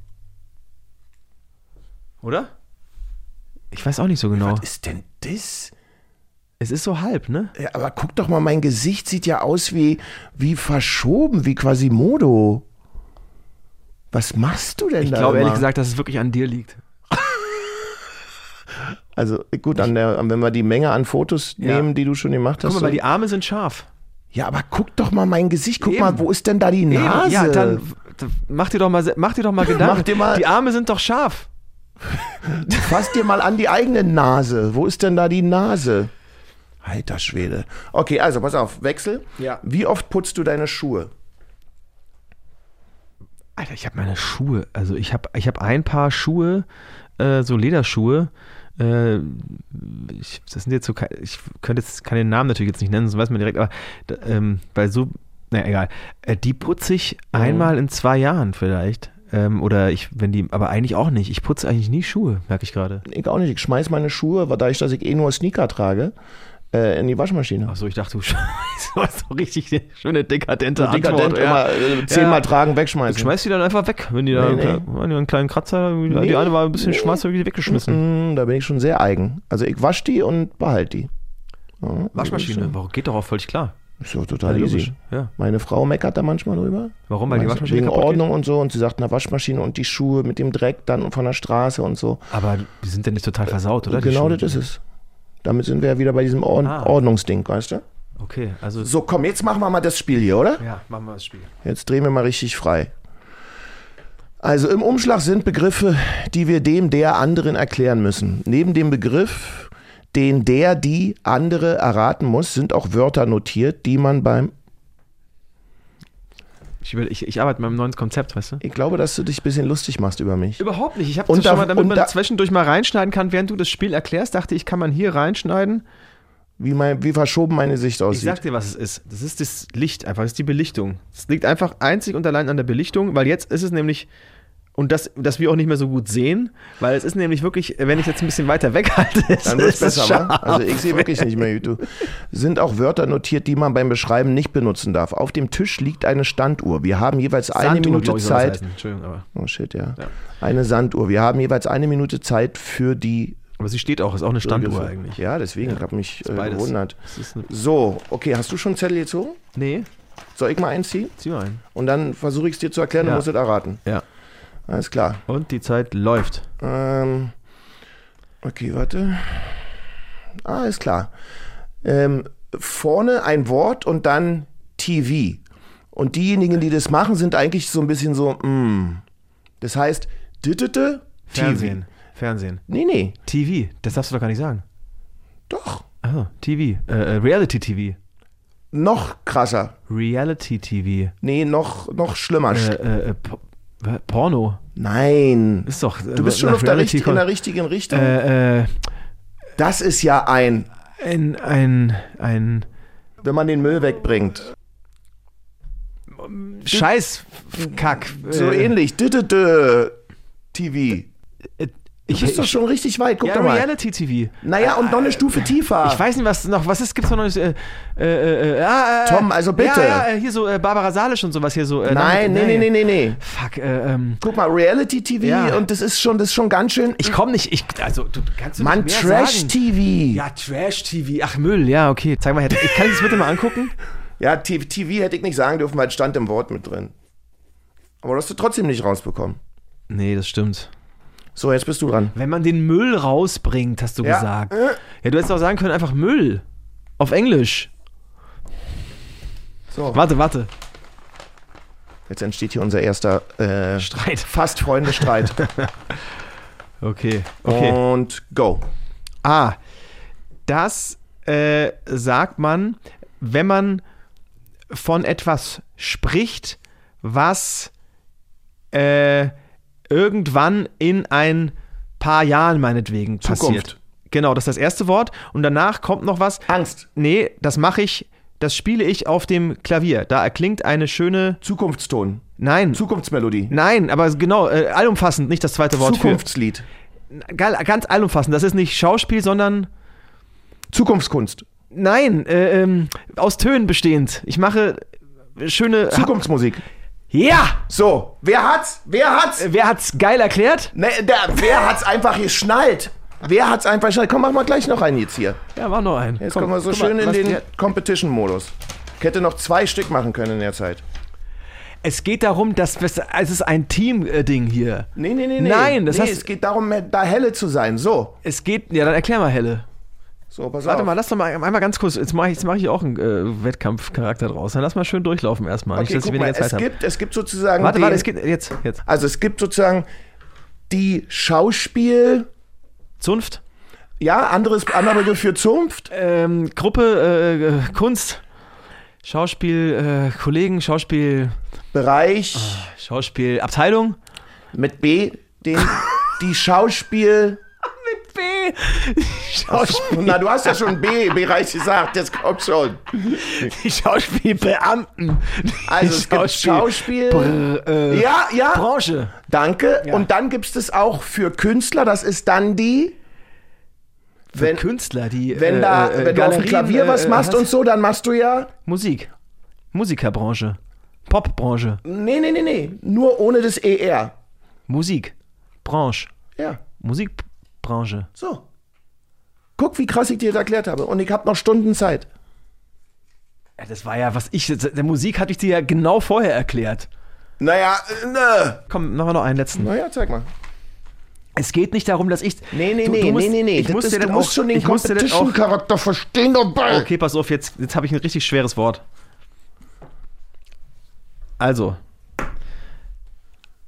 Oder? Ich weiß auch nicht so genau. Was ist denn das? Es ist so halb, ne? Ja, aber guck doch mal, mein Gesicht sieht ja aus wie, wie verschoben, wie Quasimodo. Was machst du denn Ich da? glaube ehrlich gesagt, dass es wirklich an dir liegt. Also gut, an der, wenn wir die Menge an Fotos Ja. nehmen, die du schon gemacht hast. Guck mal, weil die Arme sind scharf. ja, aber guck doch mal mein Gesicht. Guck Eben. mal, wo ist denn da die Nase? Ja, dann mach dir doch mal, mach dir doch mal Gedanken. Mach dir mal- die Arme sind doch scharf. Fass dir mal an die eigene Nase. Wo ist denn da die Nase? Alter Schwede. Okay, also pass auf, Wechsel. Ja. Wie oft putzt du deine Schuhe? Alter, ich habe meine Schuhe. Also ich habe ich hab ein paar Schuhe, äh, so Lederschuhe. Äh, ich, das sind jetzt so, ich könnte jetzt keine Namen natürlich jetzt nicht nennen, so weiß man direkt, aber ähm, bei so, naja, egal. Äh, die putze ich einmal in zwei Jahren vielleicht. Ähm, oder ich, wenn die, aber eigentlich auch nicht. Ich putze eigentlich nie Schuhe, merke ich gerade. Ich auch nicht. Ich schmeiß meine Schuhe, weil dadurch, dass ich eh nur Sneaker trage, äh, in die Waschmaschine. Achso, ich dachte, du scheiße, so richtig schöne dekadente So dekadent Antwort. ja. immer äh, zehnmal Ja. tragen, Ich wegschmeißen. schmeiß die dann einfach weg, wenn die da Nee, einen, nee. kleinen- einen kleinen Kratzer, die, Nee. die eine war ein bisschen schwarz, habe ich die weggeschmissen. Mm, da bin ich schon sehr eigen. Also ich wasche die und behalte die. Ja, Waschmaschine, warum geht doch auch völlig klar. Ist doch total Ja, easy. Ja. Meine Frau meckert da manchmal drüber. Warum? Weil die Waschmaschine Wegen Ordnung und so. Und sie sagt, na Waschmaschine und die Schuhe mit dem Dreck dann von der Straße und so. Geht? Aber die sind ja nicht total versaut, oder? genau das ist es. Damit sind wir ja wieder bei diesem Ord Ah. Ordnungsding, weißt du? Okay, also. So, komm, jetzt machen wir mal das Spiel hier, oder? Ja, machen wir das Spiel. Jetzt drehen wir mal richtig frei. Also im Umschlag sind Begriffe, die wir dem der anderen erklären müssen. Neben dem Begriff, den der die andere erraten muss, sind auch Wörter notiert, die man beim. Ich, will, ich, ich arbeite mit einem neuen Konzept, weißt du? Ich glaube, dass du dich ein bisschen lustig machst über mich. Überhaupt nicht. Ich habe schon mal, damit man da- zwischendurch mal reinschneiden kann, während du das Spiel erklärst, dachte ich, kann man hier reinschneiden. Wie, mein, wie verschoben meine Sicht Ich aussieht. sag dir, was es ist. Das ist das Licht einfach, das ist die Belichtung. Es liegt einfach einzig und allein an der Belichtung, weil jetzt ist es nämlich und dass, dass wir auch nicht mehr so gut sehen, weil es ist nämlich wirklich, wenn ich jetzt ein bisschen weiter weghalte, Dann wird es ist besser, wa? scharf. Also ich sehe wirklich nicht mehr YouTube. Sind auch Wörter notiert, die man beim Beschreiben nicht benutzen darf. Auf dem Tisch liegt eine Standuhr. Wir haben jeweils eine Sanduhr, Minute glaub ich, Zeit. heißen. Entschuldigung, aber, Oh shit, ja. Ja. Eine Sanduhr. Wir haben jeweils eine Minute Zeit für die aber sie steht auch, ist auch eine Standuhr eigentlich. Ja, deswegen, Ja. ich habe mich äh, gewundert. Eine, So, okay, hast du schon einen Zettel gezogen? nee, Soll ich mal einziehen? zieh mal ein. Und dann versuche ich es dir zu erklären, Ja. du musst es erraten. Ja. Alles klar. Und die Zeit läuft. Ähm, okay, warte. Ah, ist klar. Ähm, vorne ein Wort und dann TV. Und diejenigen, die das machen, sind eigentlich so ein bisschen so, mm. Das heißt, dittete, Fernsehen. Fernsehen. Nee, nee, TV, das darfst du doch gar nicht sagen. doch. Ah, TV. Äh, äh, Reality TV. Noch krasser. Reality TV. Nee, noch, noch schlimmer. Äh, äh, äh, Porno. Nein. Ist doch. Du bist schon auf der richtig, in der richtigen Richtung. Äh, äh, Das ist ja ein, ein, ein, ein wenn man den Müll wegbringt. Scheißkack. So äh, ähnlich. Dittete TV. Äh, Du Ich, bist doch ich, schon richtig weit. Guck ja, doch mal. Reality TV. Naja, und noch eine Stufe tiefer. Ich weiß nicht, was noch, was ist, gibt's noch Neues? Äh, äh, äh, ah, äh, Tom, also bitte. Ja, ja, äh, hier so äh, Barbara Salisch und sowas hier so. Äh, Nein, nee, nee, nee, nee, nee. Fuck, äh, ähm, Guck mal, Reality TV Ja. und das ist schon, das ist schon ganz schön. ich komm nicht, ich, also, du kannst du Mann, nicht mehr Trash sagen. TV. Ja, Trash TV. Ach, Müll, ja, okay. Zeig mal. Ich kann ich das bitte mal angucken? Ja, TV hätte ich nicht sagen dürfen, weil es stand im Wort mit drin. Aber das hast du trotzdem nicht rausbekommen. Nee, das stimmt. So, jetzt bist du dran. Wenn man den Müll rausbringt, hast du Ja. gesagt. Äh. Ja, du hättest auch sagen können, einfach Müll. Auf Englisch. So, Warte, warte. jetzt entsteht hier unser erster äh, Streit. fast Freunde-Streit. Okay, okay. Und go. Ah, das äh, sagt man, wenn man von etwas spricht, was äh, irgendwann in ein paar Jahren meinetwegen passiert. Zukunft. Genau, das ist das erste Wort. Und danach kommt noch was. Angst. Nee, das mache ich, das spiele ich auf dem Klavier. Da erklingt eine schöne. Zukunftston. Nein. Zukunftsmelodie. Nein, aber genau, äh, allumfassend, nicht das zweite Wort Zukunftslied. für. Ganz allumfassend. Das ist nicht Schauspiel, sondern. Zukunftskunst. Nein, äh, ähm, aus Tönen bestehend. Ich mache schöne. Zukunftsmusik. Ja! So, wer hat's? Wer hat's? Äh, Wer hat's geil erklärt? Ne, der, wer hat's einfach geschnallt? Wer hat's einfach geschnallt? Komm, mach mal gleich noch einen jetzt hier. Ja, war noch ein. Jetzt Komm, kommen wir so guck mal, schön in den Competition-Modus. Ich hätte noch zwei Stück machen können in der Zeit. Es geht darum, dass es es ist ein Team-Ding hier. Nee, nee, nee, nee. Nein, das nee, hast- es geht darum, da helle zu sein. So, Es geht. Ja, dann erklär mal, Helle. So, pass Warte auf. mal, lass doch mal einmal ganz kurz. Jetzt mache ich, jetzt mach ich auch einen äh, Wettkampfcharakter draus. Dann lass mal schön durchlaufen erstmal. Okay, nicht, dass mal, es gibt, es gibt sozusagen Warte, den, warte, es geht jetzt. jetzt. also es gibt sozusagen die Schauspiel, Zunft. ja, anderes, anderer Begriff für Zunft. Ähm, Gruppe, äh, äh, Kunst. Schauspiel, äh, Kollegen, Schauspiel, Bereich Schauspiel, Abteilung. mit B, den, die Schauspiel, B. Schauspiel, na, du hast ja schon B-Bereich gesagt, jetzt kommt schon. die Schauspielbeamten. Die Also es gibt Schauspiel, Br- äh, ja, ja, Branche. danke. Ja. Und dann gibt es auch für Künstler, das ist dann die, wenn, Künstler, die. wenn äh, da, äh, wenn du auf dem Klavier was äh, machst und so, dann machst du ja, Musik. Musikerbranche. Popbranche. nee, nee, nee, nee, nur ohne das ER. Musik. Branche. Ja, Musikbranche. so. Guck, wie krass ich dir das erklärt habe. Und ich habe noch Stunden Zeit. Ja, das war ja, was ich. Der Musik hatte ich dir ja genau vorher erklärt. Naja, ne. Komm, machen wir noch einen letzten. Naja, zeig mal. Es geht nicht darum, dass ich. Nee, nee, Du- nee, du musst- nee, nee, nee. Ich muss dir du das musst auch, schon den Competition-Charakter verstehen dabei. Okay, pass auf, jetzt, jetzt habe ich ein richtig schweres Wort. Also.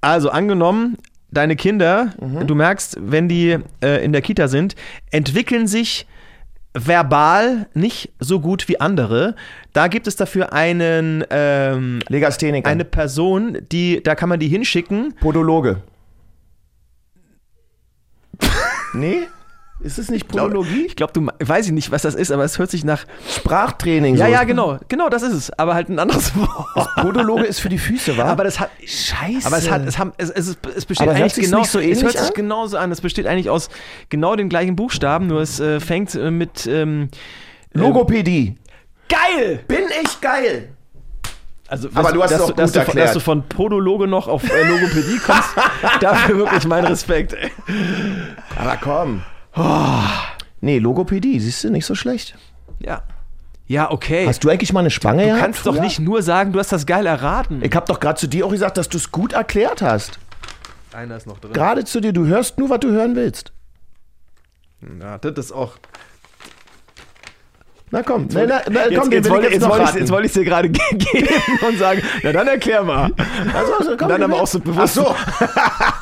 Also, angenommen, deine Kinder, Mhm. du merkst, wenn die äh, in der Kita sind, entwickeln sich verbal nicht so gut wie andere. Da gibt es dafür einen, ähm, Legastheniker. eine Person, die, da kann man die hinschicken. Podologe. nee? Ist es nicht glaub- Podologie? Ich glaube, du me- weiß ich nicht, was das ist, aber es hört sich nach. Sprachtraining. Ja, so. ja, genau, genau, das ist es. Aber halt ein anderes Wort. Podologe ist für die Füße, wa? Aber das hat. Scheiße. Aber es hat, es haben, es, es, es besteht Aber eigentlich genau, nicht so es ähnlich hört sich an? genauso an. Es besteht eigentlich aus genau den gleichen Buchstaben, nur es äh, fängt äh, mit ähm, Logopädie. geil. Bin ich geil. Also, Aber du hast dass es auch du, dass, gut du, von- erklärt. dass du von Podologe noch auf äh, Logopädie kommst, dafür wirklich mein Respekt. ey. Aber komm. Nee, Logopädie, siehst du, nicht so schlecht. Ja. Ja, okay. Hast du eigentlich mal eine Spange du kannst doch früher? nicht nur sagen, du hast das geil erraten. Ich habe doch gerade zu dir auch gesagt, dass du es gut erklärt hast. Einer ist noch drin. Gerade zu dir, du hörst nur, was du hören willst. Ja, das ist auch. Na komm, na, na, na, Jetzt, komm, jetzt, will wollte, ich jetzt, wollte ich, jetzt wollte ich dir gerade ge- geben und sagen, na dann erklär mal. Also, also, komm, Dann aber auch so bewusst. Ach so.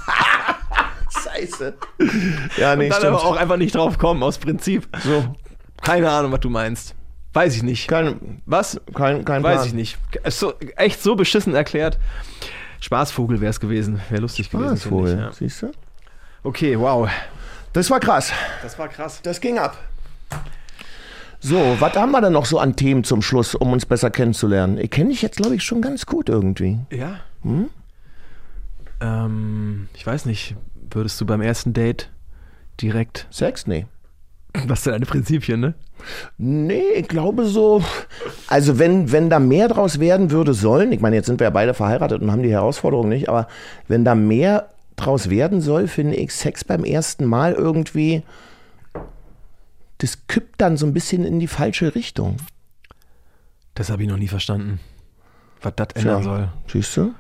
Scheiße. Ja, nee, dann stimmt. aber auch einfach nicht drauf kommen, aus Prinzip. so, Keine Ahnung, was du meinst. Weiß ich nicht. kein, Was? kein, kein Weiß Plan. ich nicht. Ist so, echt so beschissen erklärt. Spaßvogel wäre es gewesen. Wäre lustig gewesen. Wohl, ich, ja. siehst du? Okay, wow. Das war krass. Das war krass. Das ging ab. So, was haben wir denn noch so an Themen zum Schluss, um uns besser kennenzulernen? Ich kenne dich jetzt, glaube ich, schon ganz gut irgendwie. Ja. Hm? Ähm, ich weiß nicht. Würdest du beim ersten Date direkt. Sex? Nee. Was sind deine Prinzipien, ne? Nee, ich glaube so. Also, wenn, wenn da mehr draus werden würde sollen, ich meine, jetzt sind wir ja beide verheiratet und haben die Herausforderung nicht, aber wenn da mehr draus werden soll, finde ich Sex beim ersten Mal irgendwie. Das kippt dann so ein bisschen in die falsche Richtung. Das habe ich noch nie verstanden. Was das ändern soll. Siehst du?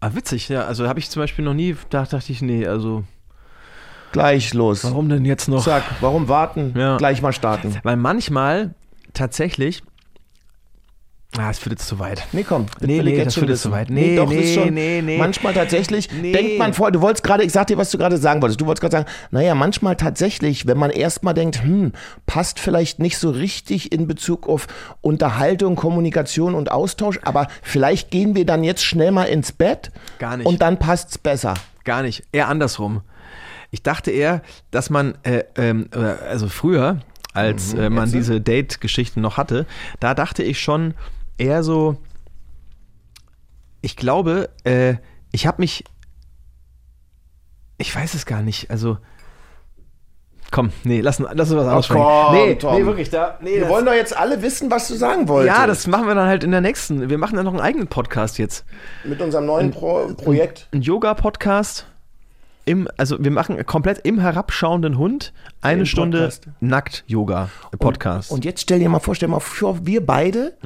Ah, witzig, ja. Also habe ich zum Beispiel noch nie, da dachte ich, nee, also Gleich los. warum denn jetzt noch? Zack, warum warten? Ja. Gleich mal starten. Weil manchmal tatsächlich. Ah, es führt jetzt zu weit. Nee, komm. Nee, nee, das führt jetzt zu weit. Nee, doch, nee, ist schon nee, nee. Manchmal tatsächlich, Nee. denkt man vorher, du wolltest gerade, ich sag dir, was du gerade sagen wolltest. Du wolltest gerade sagen, naja, manchmal tatsächlich, wenn man erstmal denkt, hm, passt vielleicht nicht so richtig in Bezug auf Unterhaltung, Kommunikation und Austausch, aber vielleicht gehen wir dann jetzt schnell mal ins Bett. Gar nicht. Und dann passt's besser. Gar nicht. Eher andersrum. Ich dachte eher, dass man, äh, ähm, äh, also früher, als äh, man diese Date-Geschichten noch hatte, da dachte ich schon eher so, ich glaube, äh, ich habe mich, ich weiß es gar nicht, also, komm, nee, lass, lass uns was aussprechen. komm, nee, Tom. nee, wirklich, da, nee, Wir wollen doch jetzt alle wissen, was du sagen wolltest. ja, das machen wir dann halt in der nächsten, wir machen dann noch einen eigenen Podcast jetzt. Mit unserem neuen Pro Projekt. ein Yoga-Podcast. Im, also wir machen komplett im herabschauenden Hund eine Im Stunde Podcast. nackt Yoga Podcast. Und jetzt stell dir mal vor, stell dir mal vor, wir beide,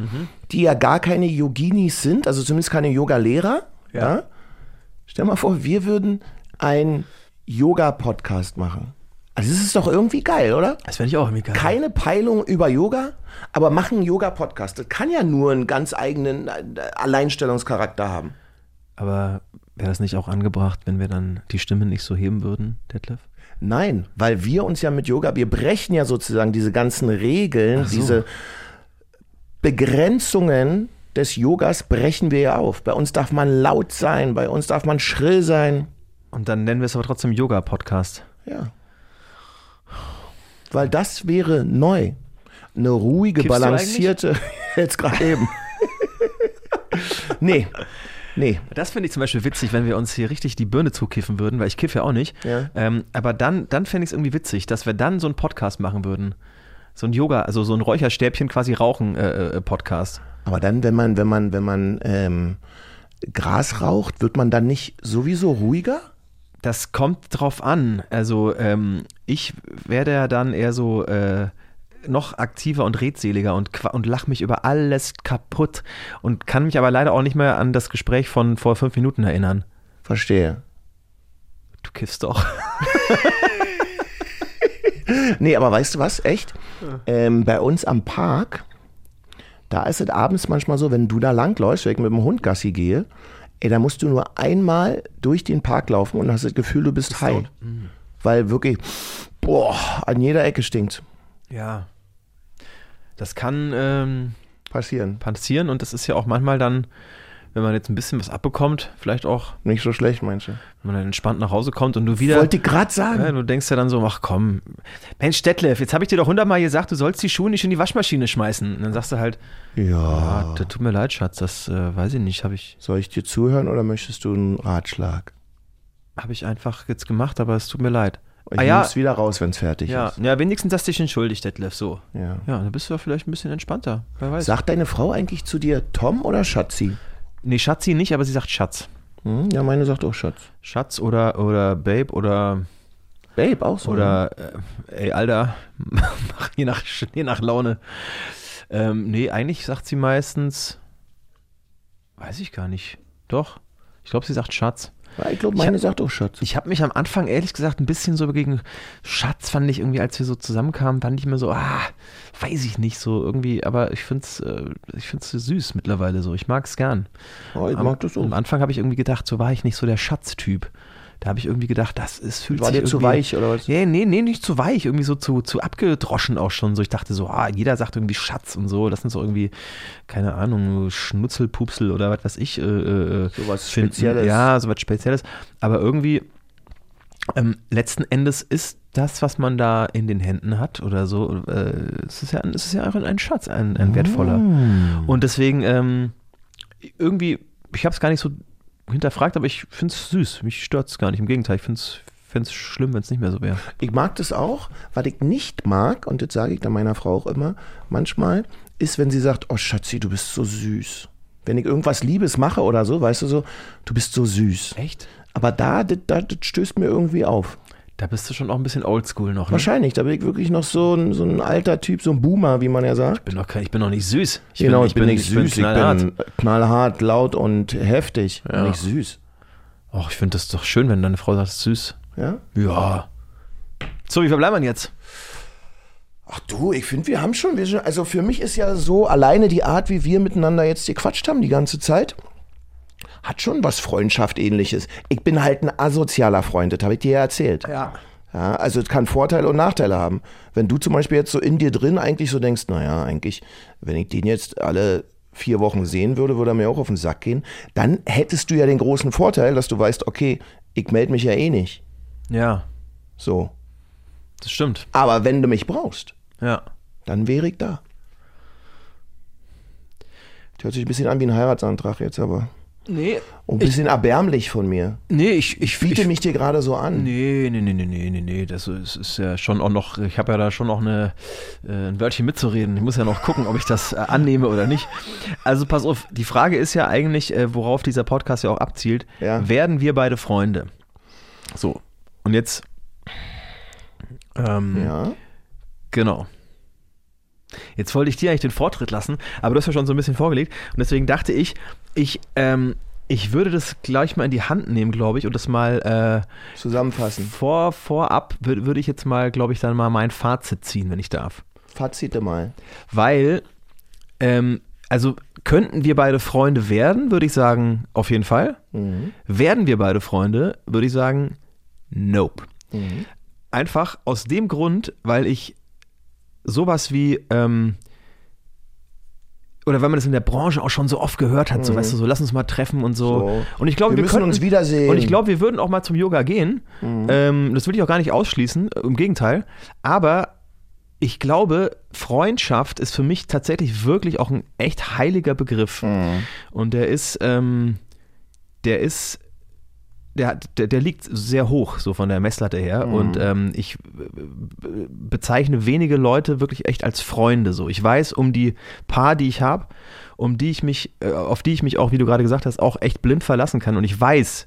die ja gar keine Yoginis sind, also zumindest keine Yoga-Lehrer, ja. Stell mal vor, wir würden einen Yoga-Podcast machen. Also das ist doch irgendwie geil, oder? das fände ich auch irgendwie geil. Keine Peilung über Yoga, aber machen einen Yoga-Podcast. Das kann ja nur einen ganz eigenen äh, Alleinstellungscharakter haben. Aber wäre das nicht auch angebracht, wenn wir dann die Stimme nicht so heben würden, Detlef? Nein, weil wir uns ja mit Yoga, wir brechen ja sozusagen diese ganzen Regeln, so. diese Begrenzungen des Yogas brechen wir ja auf. Bei uns darf man laut sein, bei uns darf man schrill sein. Und dann nennen wir es aber trotzdem Yoga-Podcast. Ja. Weil das wäre neu. Eine ruhige, Kiffst du balancierte. Jetzt gerade eben. nee. Nee. Das finde ich zum Beispiel witzig, wenn wir uns hier richtig die Birne zukiffen würden, weil ich kiffe ja auch nicht. Ja. Ähm, aber dann, dann fände ich es irgendwie witzig, dass wir dann so einen Podcast machen würden. So ein Yoga, also so ein Räucherstäbchen quasi rauchen äh, äh, Podcast. Aber dann, wenn man, wenn man, wenn man ähm, Gras raucht, wird man dann nicht sowieso ruhiger? Das kommt drauf an. Also ähm, ich werde ja dann eher so äh, noch aktiver und redseliger und, und lach mich über alles kaputt und kann mich aber leider auch nicht mehr an das Gespräch von vor fünf Minuten erinnern. Verstehe. Du kiffst doch. Nee, aber weißt du was? Echt? Ähm, bei uns am Park, da ist es abends manchmal so, wenn du da langläufst, wenn ich mit dem Hund Gassi gehe, ey, da musst du nur einmal durch den Park laufen und hast das Gefühl, du bist high. Weil wirklich, boah, an jeder Ecke stinkt. Ja. Das kann ähm, Passieren. passieren und das ist ja auch manchmal dann wenn man jetzt ein bisschen was abbekommt, vielleicht auch, Nicht so schlecht, meinst du? wenn man dann entspannt nach Hause kommt und du wieder. Wollte gerade sagen. Ja, du denkst ja dann so, ach komm, Mensch, Detlef, jetzt habe ich dir doch hundertmal gesagt, du sollst die Schuhe nicht in die Waschmaschine schmeißen. Und dann sagst du halt, Ja. ah, das tut mir leid, Schatz, das äh, weiß ich nicht, habe ich, Soll ich dir zuhören oder möchtest du einen Ratschlag? hab ich einfach jetzt gemacht, aber es tut mir leid. Ich ah ja, wieder raus, wenn es fertig ja, ist. ja, wenigstens hast du dich entschuldigt, Detlef, so. Ja. Ja, dann bist du ja vielleicht ein bisschen entspannter, wer weiß. Sagt deine Frau eigentlich zu dir Tom oder Schatzi? nee, Schatzi nicht, aber sie sagt Schatz. Hm? Ja, meine sagt auch Schatz. Schatz oder, oder Babe oder Babe auch so. ne? Oder, äh, ey, Alter, je nach, je nach Laune. Ähm, nee, eigentlich sagt sie meistens, weiß ich gar nicht. Doch, ich glaube, sie sagt Schatz. Ja, ich glaube, meine sagt auch Schatz. Ich habe mich am Anfang ehrlich gesagt ein bisschen so gegen Schatz fand ich irgendwie, als wir so zusammenkamen, fand ich mir so, ah, weiß ich nicht so irgendwie, aber ich finde es äh, ich find's süß mittlerweile so. Ich mag es gern. Oh, ich am, mag das auch. Am Anfang habe ich irgendwie gedacht, so war ich nicht so der Schatztyp. Da habe ich irgendwie gedacht, das ist fühlt War sich dir zu weich oder was? Nee, nee, nee, nicht zu weich, irgendwie so zu, zu abgedroschen auch schon. So, ich dachte so, ah, jeder sagt irgendwie Schatz und so. Das sind so irgendwie, keine Ahnung, Schnutzelpupsel oder was weiß ich. Äh, äh, Sowas finden. Spezielles. Ja, sowas Spezielles. Aber irgendwie, ähm, letzten Endes ist das, was man da in den Händen hat oder so, äh, es ist ja, es ist ja auch ein Schatz, ein, ein wertvoller. Mm. Und deswegen, ähm, irgendwie, ich habe es gar nicht so hinterfragt, aber ich finde es süß. Mich stört es gar nicht. Im Gegenteil, ich finde es schlimm, wenn es nicht mehr so wäre. Ich mag das auch. Was ich nicht mag, und das sage ich dann meiner Frau auch immer, manchmal, ist, wenn sie sagt, oh Schatzi, du bist so süß. Wenn ich irgendwas Liebes mache oder so, weißt du so, du bist so süß. Echt? Aber da, das, das stößt mir irgendwie auf. Da bist du schon auch ein bisschen oldschool noch, ne? Wahrscheinlich, da bin ich wirklich noch so ein, so ein alter Typ, so ein Boomer, wie man ja sagt. Ich bin noch, kein, ich bin noch nicht süß. Ich genau, ich bin, nicht süß, ich knallhart. bin knallhart, laut und heftig, Ja. nicht süß. Och, ich finde das doch schön, wenn deine Frau sagt, süß. Ja? Ja. So, wie verbleiben wir jetzt? Ach du, ich finde, wir haben schon, wir schon, also für mich ist ja so alleine die Art, wie wir miteinander jetzt gequatscht haben die ganze Zeit, hat schon was Freundschaft ähnliches. Ich bin halt ein asozialer Freund, das habe ich dir ja erzählt. Ja. Ja, also es kann Vorteile und Nachteile haben. Wenn du zum Beispiel jetzt so in dir drin eigentlich so denkst, naja, eigentlich, wenn ich den jetzt alle vier Wochen sehen würde, würde er mir auch auf den Sack gehen, dann hättest du ja den großen Vorteil, dass du weißt, okay, ich melde mich ja eh nicht. Ja, So. das stimmt. Aber wenn du mich brauchst, Ja. dann wäre ich da. Das hört sich ein bisschen an wie ein Heiratsantrag jetzt, aber Nee. ein bisschen erbärmlich von mir. Nee, ich, ich Ich biete ich, mich dir gerade so an. Nee, nee, nee, nee, nee, nee, nee. Das ist, ist ja schon auch noch, ich habe ja da schon noch eine, äh, ein Wörtchen mitzureden. Ich muss ja noch gucken, ob ich das äh, annehme oder nicht. Also pass auf, die Frage ist ja eigentlich, äh, worauf dieser Podcast ja auch abzielt. Ja. Werden wir beide Freunde? So, und jetzt, ähm, Ja. Genau. Jetzt wollte ich dir eigentlich den Vortritt lassen, aber du hast ja schon so ein bisschen vorgelegt und deswegen dachte ich, ich, ähm, ich würde das gleich mal in die Hand nehmen, glaube ich, und das mal äh, Zusammenfassen. vor, vorab würde würde ich jetzt mal, glaube ich, dann mal mein Fazit ziehen, wenn ich darf. Fazite mal. Weil, ähm, also könnten wir beide Freunde werden, würde ich sagen, auf jeden Fall. Mhm. Werden wir beide Freunde, würde ich sagen, nope. Mhm. Einfach aus dem Grund, weil ich sowas wie, ähm, oder weil man das in der Branche auch schon so oft gehört hat, so weißt du, so lass uns mal treffen und so. Mhm. So. Und ich glaube, Wir wir, müssen könnten, uns wiedersehen. Mhm. Und ich glaube, wir würden auch mal zum Yoga gehen. Ähm, das will ich auch gar nicht ausschließen, im Gegenteil. Aber ich glaube, Freundschaft ist für mich tatsächlich wirklich auch ein echt heiliger Begriff. Mhm. Und der ist, ähm, der ist, der, hat- der, der liegt sehr hoch, so von der Messlatte her. Mhm. Und ähm, ich äh, bezeichne wenige Leute wirklich echt als Freunde. So, ich weiß um die paar, die ich habe, um die ich mich, äh, auf die ich mich auch, wie du gerade gesagt hast, auch echt blind verlassen kann. Und ich weiß,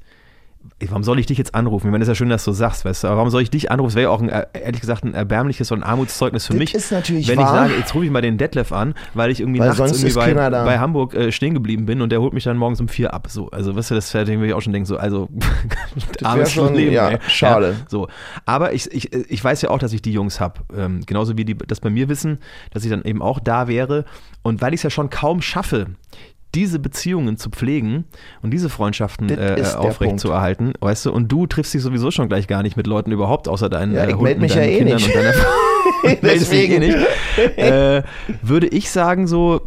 warum soll ich dich jetzt anrufen? Ich meine, das ist ja schön, dass du sagst, weißt du, aber warum soll ich dich anrufen? Das wäre ja auch ein, äh, ehrlich gesagt ein erbärmliches und ein Armutszeugnis für Das mich. ist natürlich wenn wahr. ich sage, jetzt rufe ich mal den Detlef an, weil ich irgendwie Weil nachts irgendwie bei, bei Hamburg äh, stehen geblieben bin und der holt mich dann morgens um vier ab. So, also weißt du, das würde ich auch schon denken, so, also armes schon- Leben. ja, ey. schade. Ja, so. Aber ich, ich, ich weiß ja auch, dass ich die Jungs habe. Ähm, genauso wie die das bei mir wissen, dass ich dann eben auch da wäre. Und weil ich es ja schon kaum schaffe, diese Beziehungen zu pflegen und diese Freundschaften äh, aufrecht zu erhalten, weißt du, und du triffst dich sowieso schon gleich gar nicht mit Leuten überhaupt, außer deinen Ja, äh, ich Hunden, meld mich ja deinen eh Kindern nicht. und deiner dich eh Deswegen. nicht. äh, würde ich sagen, so,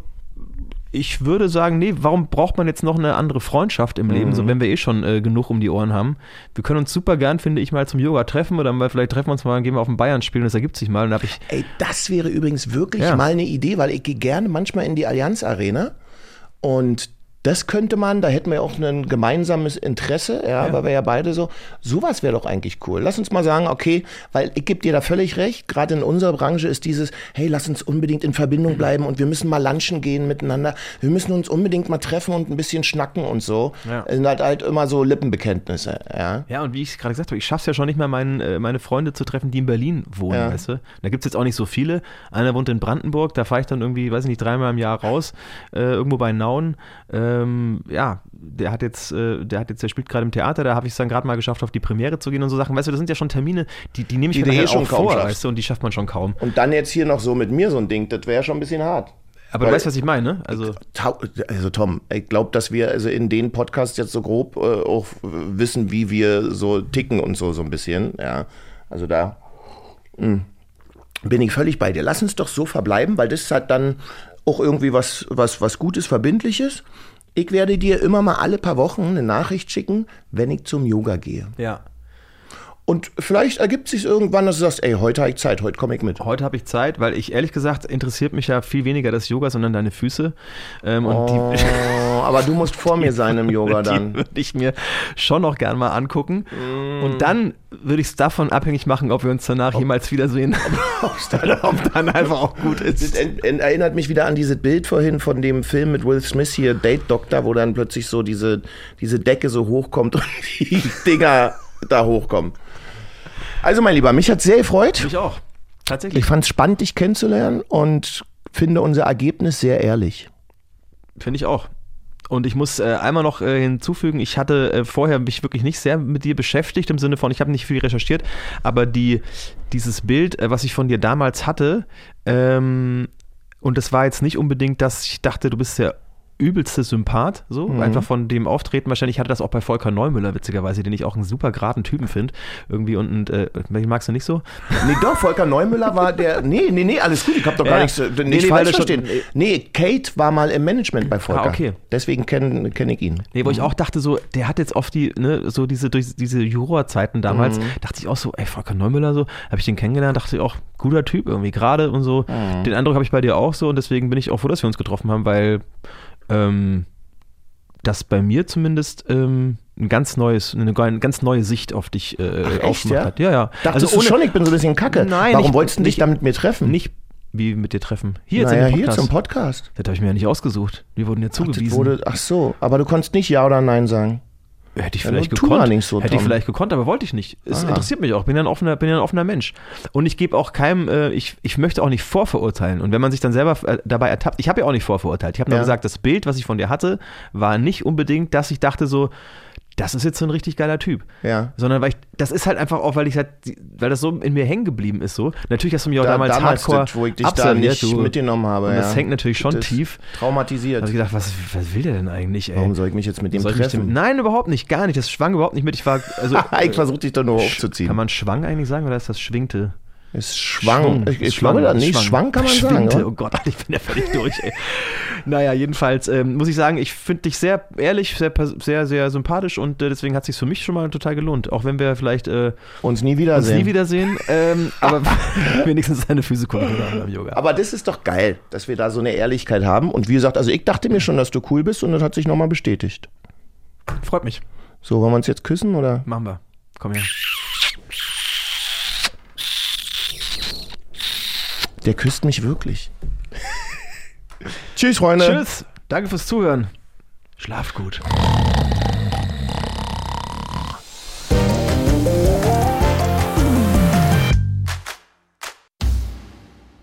ich würde sagen, nee, warum braucht man jetzt noch eine andere Freundschaft im Leben, Mhm. so wenn wir eh schon äh, genug um die Ohren haben? Wir können uns super gern, finde ich, mal zum Yoga treffen oder mal vielleicht treffen wir uns mal, gehen wir auf den Bayern spielen, das ergibt sich mal. Und ich, Ey, das wäre übrigens wirklich Ja. mal eine Idee, weil ich gehe gerne manchmal in die Allianz Arena und das könnte man, da hätten wir auch ein gemeinsames Interesse, ja, weil wir ja beide so, sowas wäre doch eigentlich cool. Lass uns mal sagen, okay, weil ich gebe dir da völlig recht, gerade in unserer Branche ist dieses, hey, lass uns unbedingt in Verbindung bleiben und wir müssen mal lunchen gehen miteinander, wir müssen uns unbedingt mal treffen und ein bisschen schnacken und so. Ja. Das sind halt, halt immer so Lippenbekenntnisse, ja. ja, und wie ich gerade gesagt habe, ich schaffe es ja schon nicht mehr, meinen, äh, meine Freunde zu treffen, die in Berlin wohnen, Ja. weißt du? Da gibt es jetzt auch nicht so viele. Einer wohnt in Brandenburg, da fahre ich dann irgendwie, weiß ich nicht, dreimal im Jahr raus, äh, irgendwo bei Nauen. Ähm, ja, der hat jetzt, äh, der hat jetzt, der spielt gerade im Theater, da habe ich es dann gerade mal geschafft, auf die Premiere zu gehen und so Sachen. Weißt du, das sind ja schon Termine, die, die nehme ich Die mir eh halt schon vor, weißt du, und die schafft man schon kaum. Und dann jetzt hier noch so mit mir so ein Ding, das wäre schon ein bisschen hart. Aber Weil- du weißt, was ich meine, ne? Also, Tau- Also Tom, ich glaube, dass wir also in den Podcasts jetzt so grob äh, auch wissen, wie wir so ticken und so so ein bisschen. Ja, also da mh, bin ich völlig bei dir. Lass uns doch so verbleiben, weil das hat dann auch irgendwie was was was Gutes, Verbindliches. Ich werde dir immer mal alle paar Wochen eine Nachricht schicken, wenn ich zum Yoga gehe. ja. Und vielleicht ergibt sich irgendwann, dass du sagst, ey, heute habe ich Zeit, heute komme ich mit. Heute habe ich Zeit, weil ich ehrlich gesagt interessiert mich ja viel weniger das Yoga, sondern deine Füße. Ähm, Oh, aber du musst vor mir sein im Yoga dann. würde ich mir schon noch gern mal angucken. Mm. Und dann würde ich es davon abhängig machen, ob wir uns danach jemals wiedersehen. ob dann einfach auch gut Das ist. en- erinnert mich wieder an dieses Bild vorhin von dem Film mit Will Smith hier, Date Doctor, wo dann plötzlich so diese, diese Decke so hochkommt und die Dinger da hochkommen. Also mein Lieber, mich hat sehr gefreut. Ich auch. Tatsächlich. Ich fand es spannend, dich kennenzulernen und finde unser Ergebnis sehr ehrlich. Finde ich auch. Und ich muss äh, einmal noch äh, hinzufügen, ich hatte äh, vorher mich wirklich nicht sehr mit dir beschäftigt, im Sinne von, ich habe nicht viel recherchiert, aber die, dieses Bild, äh, was ich von dir damals hatte, ähm, und das war jetzt nicht unbedingt, dass ich dachte, du bist der übelste Sympath, so, einfach von dem Auftreten. Wahrscheinlich hatte das auch bei Volker Neumüller, witzigerweise, den ich auch einen super geraden Typen finde. Irgendwie und, und äh, welchen magst du nicht so? Nee, doch, Volker Neumüller war der. Nee, nee, nee, alles gut. Ich habe doch gar Ja. nichts. äh, Nicht Nee, nee, falsch schon- verstehen. Nee, Kate war mal im Management bei Volker. Ah, okay. Deswegen kenne kenn ich ihn. Nee, wo ich auch dachte, so, der hat jetzt oft die, ne, so diese, durch diese Jurorzeiten damals, Mhm. dachte ich auch so, ey, Volker Neumüller, so, habe ich den kennengelernt, dachte ich auch, guter Typ irgendwie, gerade und so. Mhm. Den Eindruck habe ich bei dir auch so und deswegen bin ich auch froh, dass wir uns getroffen haben, weil ähm, das bei mir zumindest ähm, ein ganz neues, eine, eine ganz neue Sicht auf dich äh, echt, aufgemacht ja? hat. Ja, ja. Dachtest du schon, ich bin so ein bisschen kacke. Nein, Warum nicht- wolltest du dich da mit mir treffen? nicht wie mit dir treffen. Hier jetzt naja, dem hier zum Podcast. Das habe ich mir ja nicht ausgesucht. Wir wurden ja Ach, zugewiesen. wurde, ach so, aber du konntest nicht Ja oder Nein sagen. Hätte ich Ja, vielleicht tu gekonnt. so, Hätte ich vielleicht gekonnt, aber wollte ich nicht. Es Ah. interessiert mich auch. Bin ja ein offener, bin ja ein offener Mensch. Und ich gebe auch keinem, äh, ich, ich möchte auch nicht vorverurteilen. Und wenn man sich dann selber äh, dabei ertappt, ich habe ja auch nicht vorverurteilt. Ich habe nur Ja. gesagt, das Bild, was ich von dir hatte, war nicht unbedingt, dass ich dachte so, das ist jetzt so ein richtig geiler Typ. Ja. Sondern weil ich, das ist halt einfach auch, weil ich halt, weil das so in mir hängen geblieben ist so. Natürlich hast du mich auch Da- damals, damals, hardcore das, wo ich dich da nicht du. mitgenommen habe. Und ja. das hängt natürlich schon Das tief. Traumatisiert. Da habe ich gedacht, was, was will der denn eigentlich, ey? Warum soll ich mich jetzt mit dem Soll treffen? dem, nein, überhaupt nicht, gar nicht. Das schwang überhaupt nicht mit. Ich war, also, ich versuche dich doch nur aufzuziehen. kann man schwang eigentlich sagen oder ist das schwingte? Es schwang. Ich, ich Schwang, glaube, nee, schwang, kann man sagen. Schwingte, Oder? oh Gott, ich bin ja völlig durch, ey. Naja, jedenfalls ähm, muss ich sagen, ich finde dich sehr ehrlich, sehr, sehr, sehr sympathisch und äh, deswegen hat es sich für mich schon mal total gelohnt. Auch wenn wir vielleicht äh, Uns nie uns wiedersehen. nie wiedersehen, ähm, aber wenigstens gucken können beim Yoga. Aber das ist doch geil, dass wir da so eine Ehrlichkeit haben. Und wie gesagt, also ich dachte mir schon, dass du cool bist und das hat sich nochmal bestätigt. Freut mich. So, wollen wir uns jetzt küssen oder? Machen wir. Komm her. Der küsst mich wirklich. Tschüss, Freunde. Tschüss. Danke fürs Zuhören. Schlaf gut.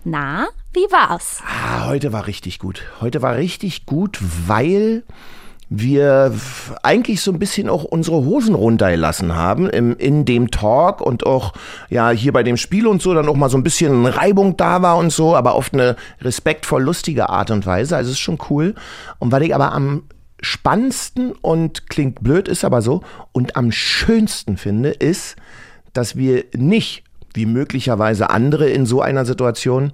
Na, wie war's? Ah, heute war richtig gut. Heute war richtig gut, weil wir eigentlich so ein bisschen auch unsere Hosen runtergelassen haben im, in dem Talk und auch ja hier bei dem Spiel und so dann auch mal so ein bisschen Reibung da war und so, aber auf eine respektvoll lustige Art und Weise. Also ist schon cool. Und weil ich aber am spannendsten und klingt blöd, ist aber so, und am schönsten finde, ist, dass wir nicht wie möglicherweise andere in so einer Situation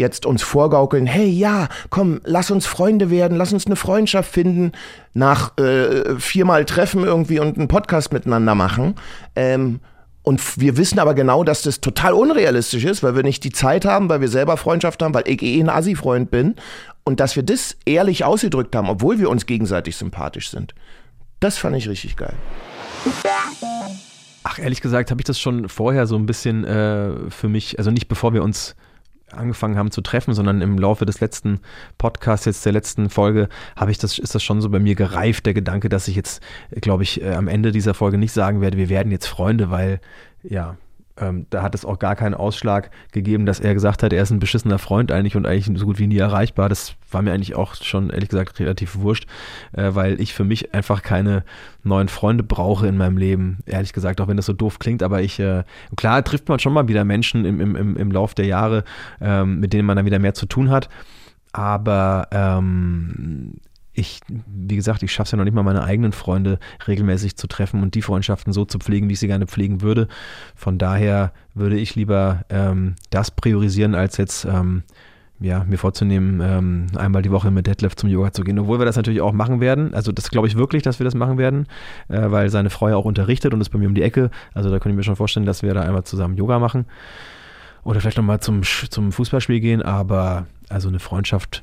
jetzt uns vorgaukeln, hey ja, komm, lass uns Freunde werden, lass uns eine Freundschaft finden, nach äh, viermal Treffen irgendwie und einen Podcast miteinander machen. Ähm, und wir wissen aber genau, dass das total unrealistisch ist, weil wir nicht die Zeit haben, weil wir selber Freundschaft haben, weil ich eh ein Assi-Freund bin. Und dass wir das ehrlich ausgedrückt haben, obwohl wir uns gegenseitig sympathisch sind. Das fand ich richtig geil. Ach, ehrlich gesagt habe ich das schon vorher so ein bisschen äh, für mich, also nicht bevor wir uns angefangen haben zu treffen, sondern im Laufe des letzten Podcasts, jetzt der letzten Folge, habe ich das, ist das schon so bei mir gereift, der Gedanke, dass ich jetzt, glaube ich, äh, am Ende dieser Folge nicht sagen werde, wir werden jetzt Freunde, weil, ja, ähm, da hat es auch gar keinen Ausschlag gegeben, dass er gesagt hat, er ist ein beschissener Freund eigentlich und eigentlich so gut wie nie erreichbar. Das war mir eigentlich auch schon ehrlich gesagt relativ wurscht, äh, weil ich für mich einfach keine neuen Freunde brauche in meinem Leben. Ehrlich gesagt, auch wenn das so doof klingt, aber ich, äh, klar trifft man schon mal wieder Menschen im, im, im, im Lauf der Jahre, ähm, mit denen man dann wieder mehr zu tun hat. Aber ähm, ich, wie gesagt, ich schaffe es ja noch nicht mal, meine eigenen Freunde regelmäßig zu treffen und die Freundschaften so zu pflegen, wie ich sie gerne pflegen würde. Von daher würde ich lieber ähm, das priorisieren, als jetzt ähm, ja, mir vorzunehmen, ähm, einmal die Woche mit Detlef zum Yoga zu gehen, obwohl wir das natürlich auch machen werden. Also das glaube ich wirklich, dass wir das machen werden, äh, weil seine Frau ja auch unterrichtet und ist bei mir um die Ecke. Also da könnte ich mir schon vorstellen, dass wir da einmal zusammen Yoga machen. Oder vielleicht nochmal zum, zum Fußballspiel gehen, aber also eine Freundschaft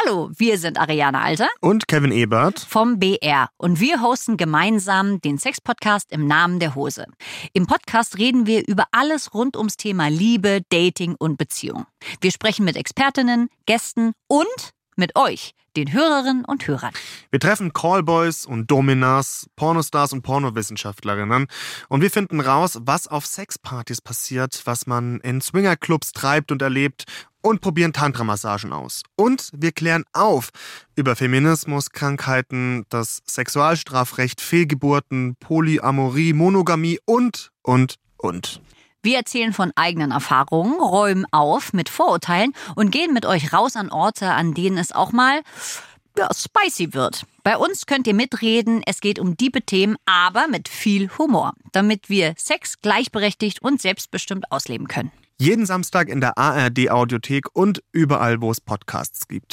Hallo, wir sind Ariane Alter und Kevin Ebert vom BR und wir hosten gemeinsam den Sex-Podcast im Namen der Hose. Im Podcast reden wir über alles rund ums Thema Liebe, Dating und Beziehung. Wir sprechen mit Expertinnen, Gästen und mit euch, den Hörerinnen und Hörern. Wir treffen Callboys und Dominas, Pornostars und Pornowissenschaftlerinnen und wir finden raus, was auf Sexpartys passiert, was man in Swingerclubs treibt und erlebt und probieren Tantra-Massagen aus. Und wir klären auf über Feminismus, Krankheiten, das Sexualstrafrecht, Fehlgeburten, Polyamorie, Monogamie und, und, und. Wir erzählen von eigenen Erfahrungen, räumen auf mit Vorurteilen und gehen mit euch raus an Orte, an denen es auch mal ja, spicy wird. Bei uns könnt ihr mitreden, es geht um diebe Themen, aber mit viel Humor, damit wir Sex gleichberechtigt und selbstbestimmt ausleben können. Jeden Samstag in der ARD Audiothek und überall, wo es Podcasts gibt.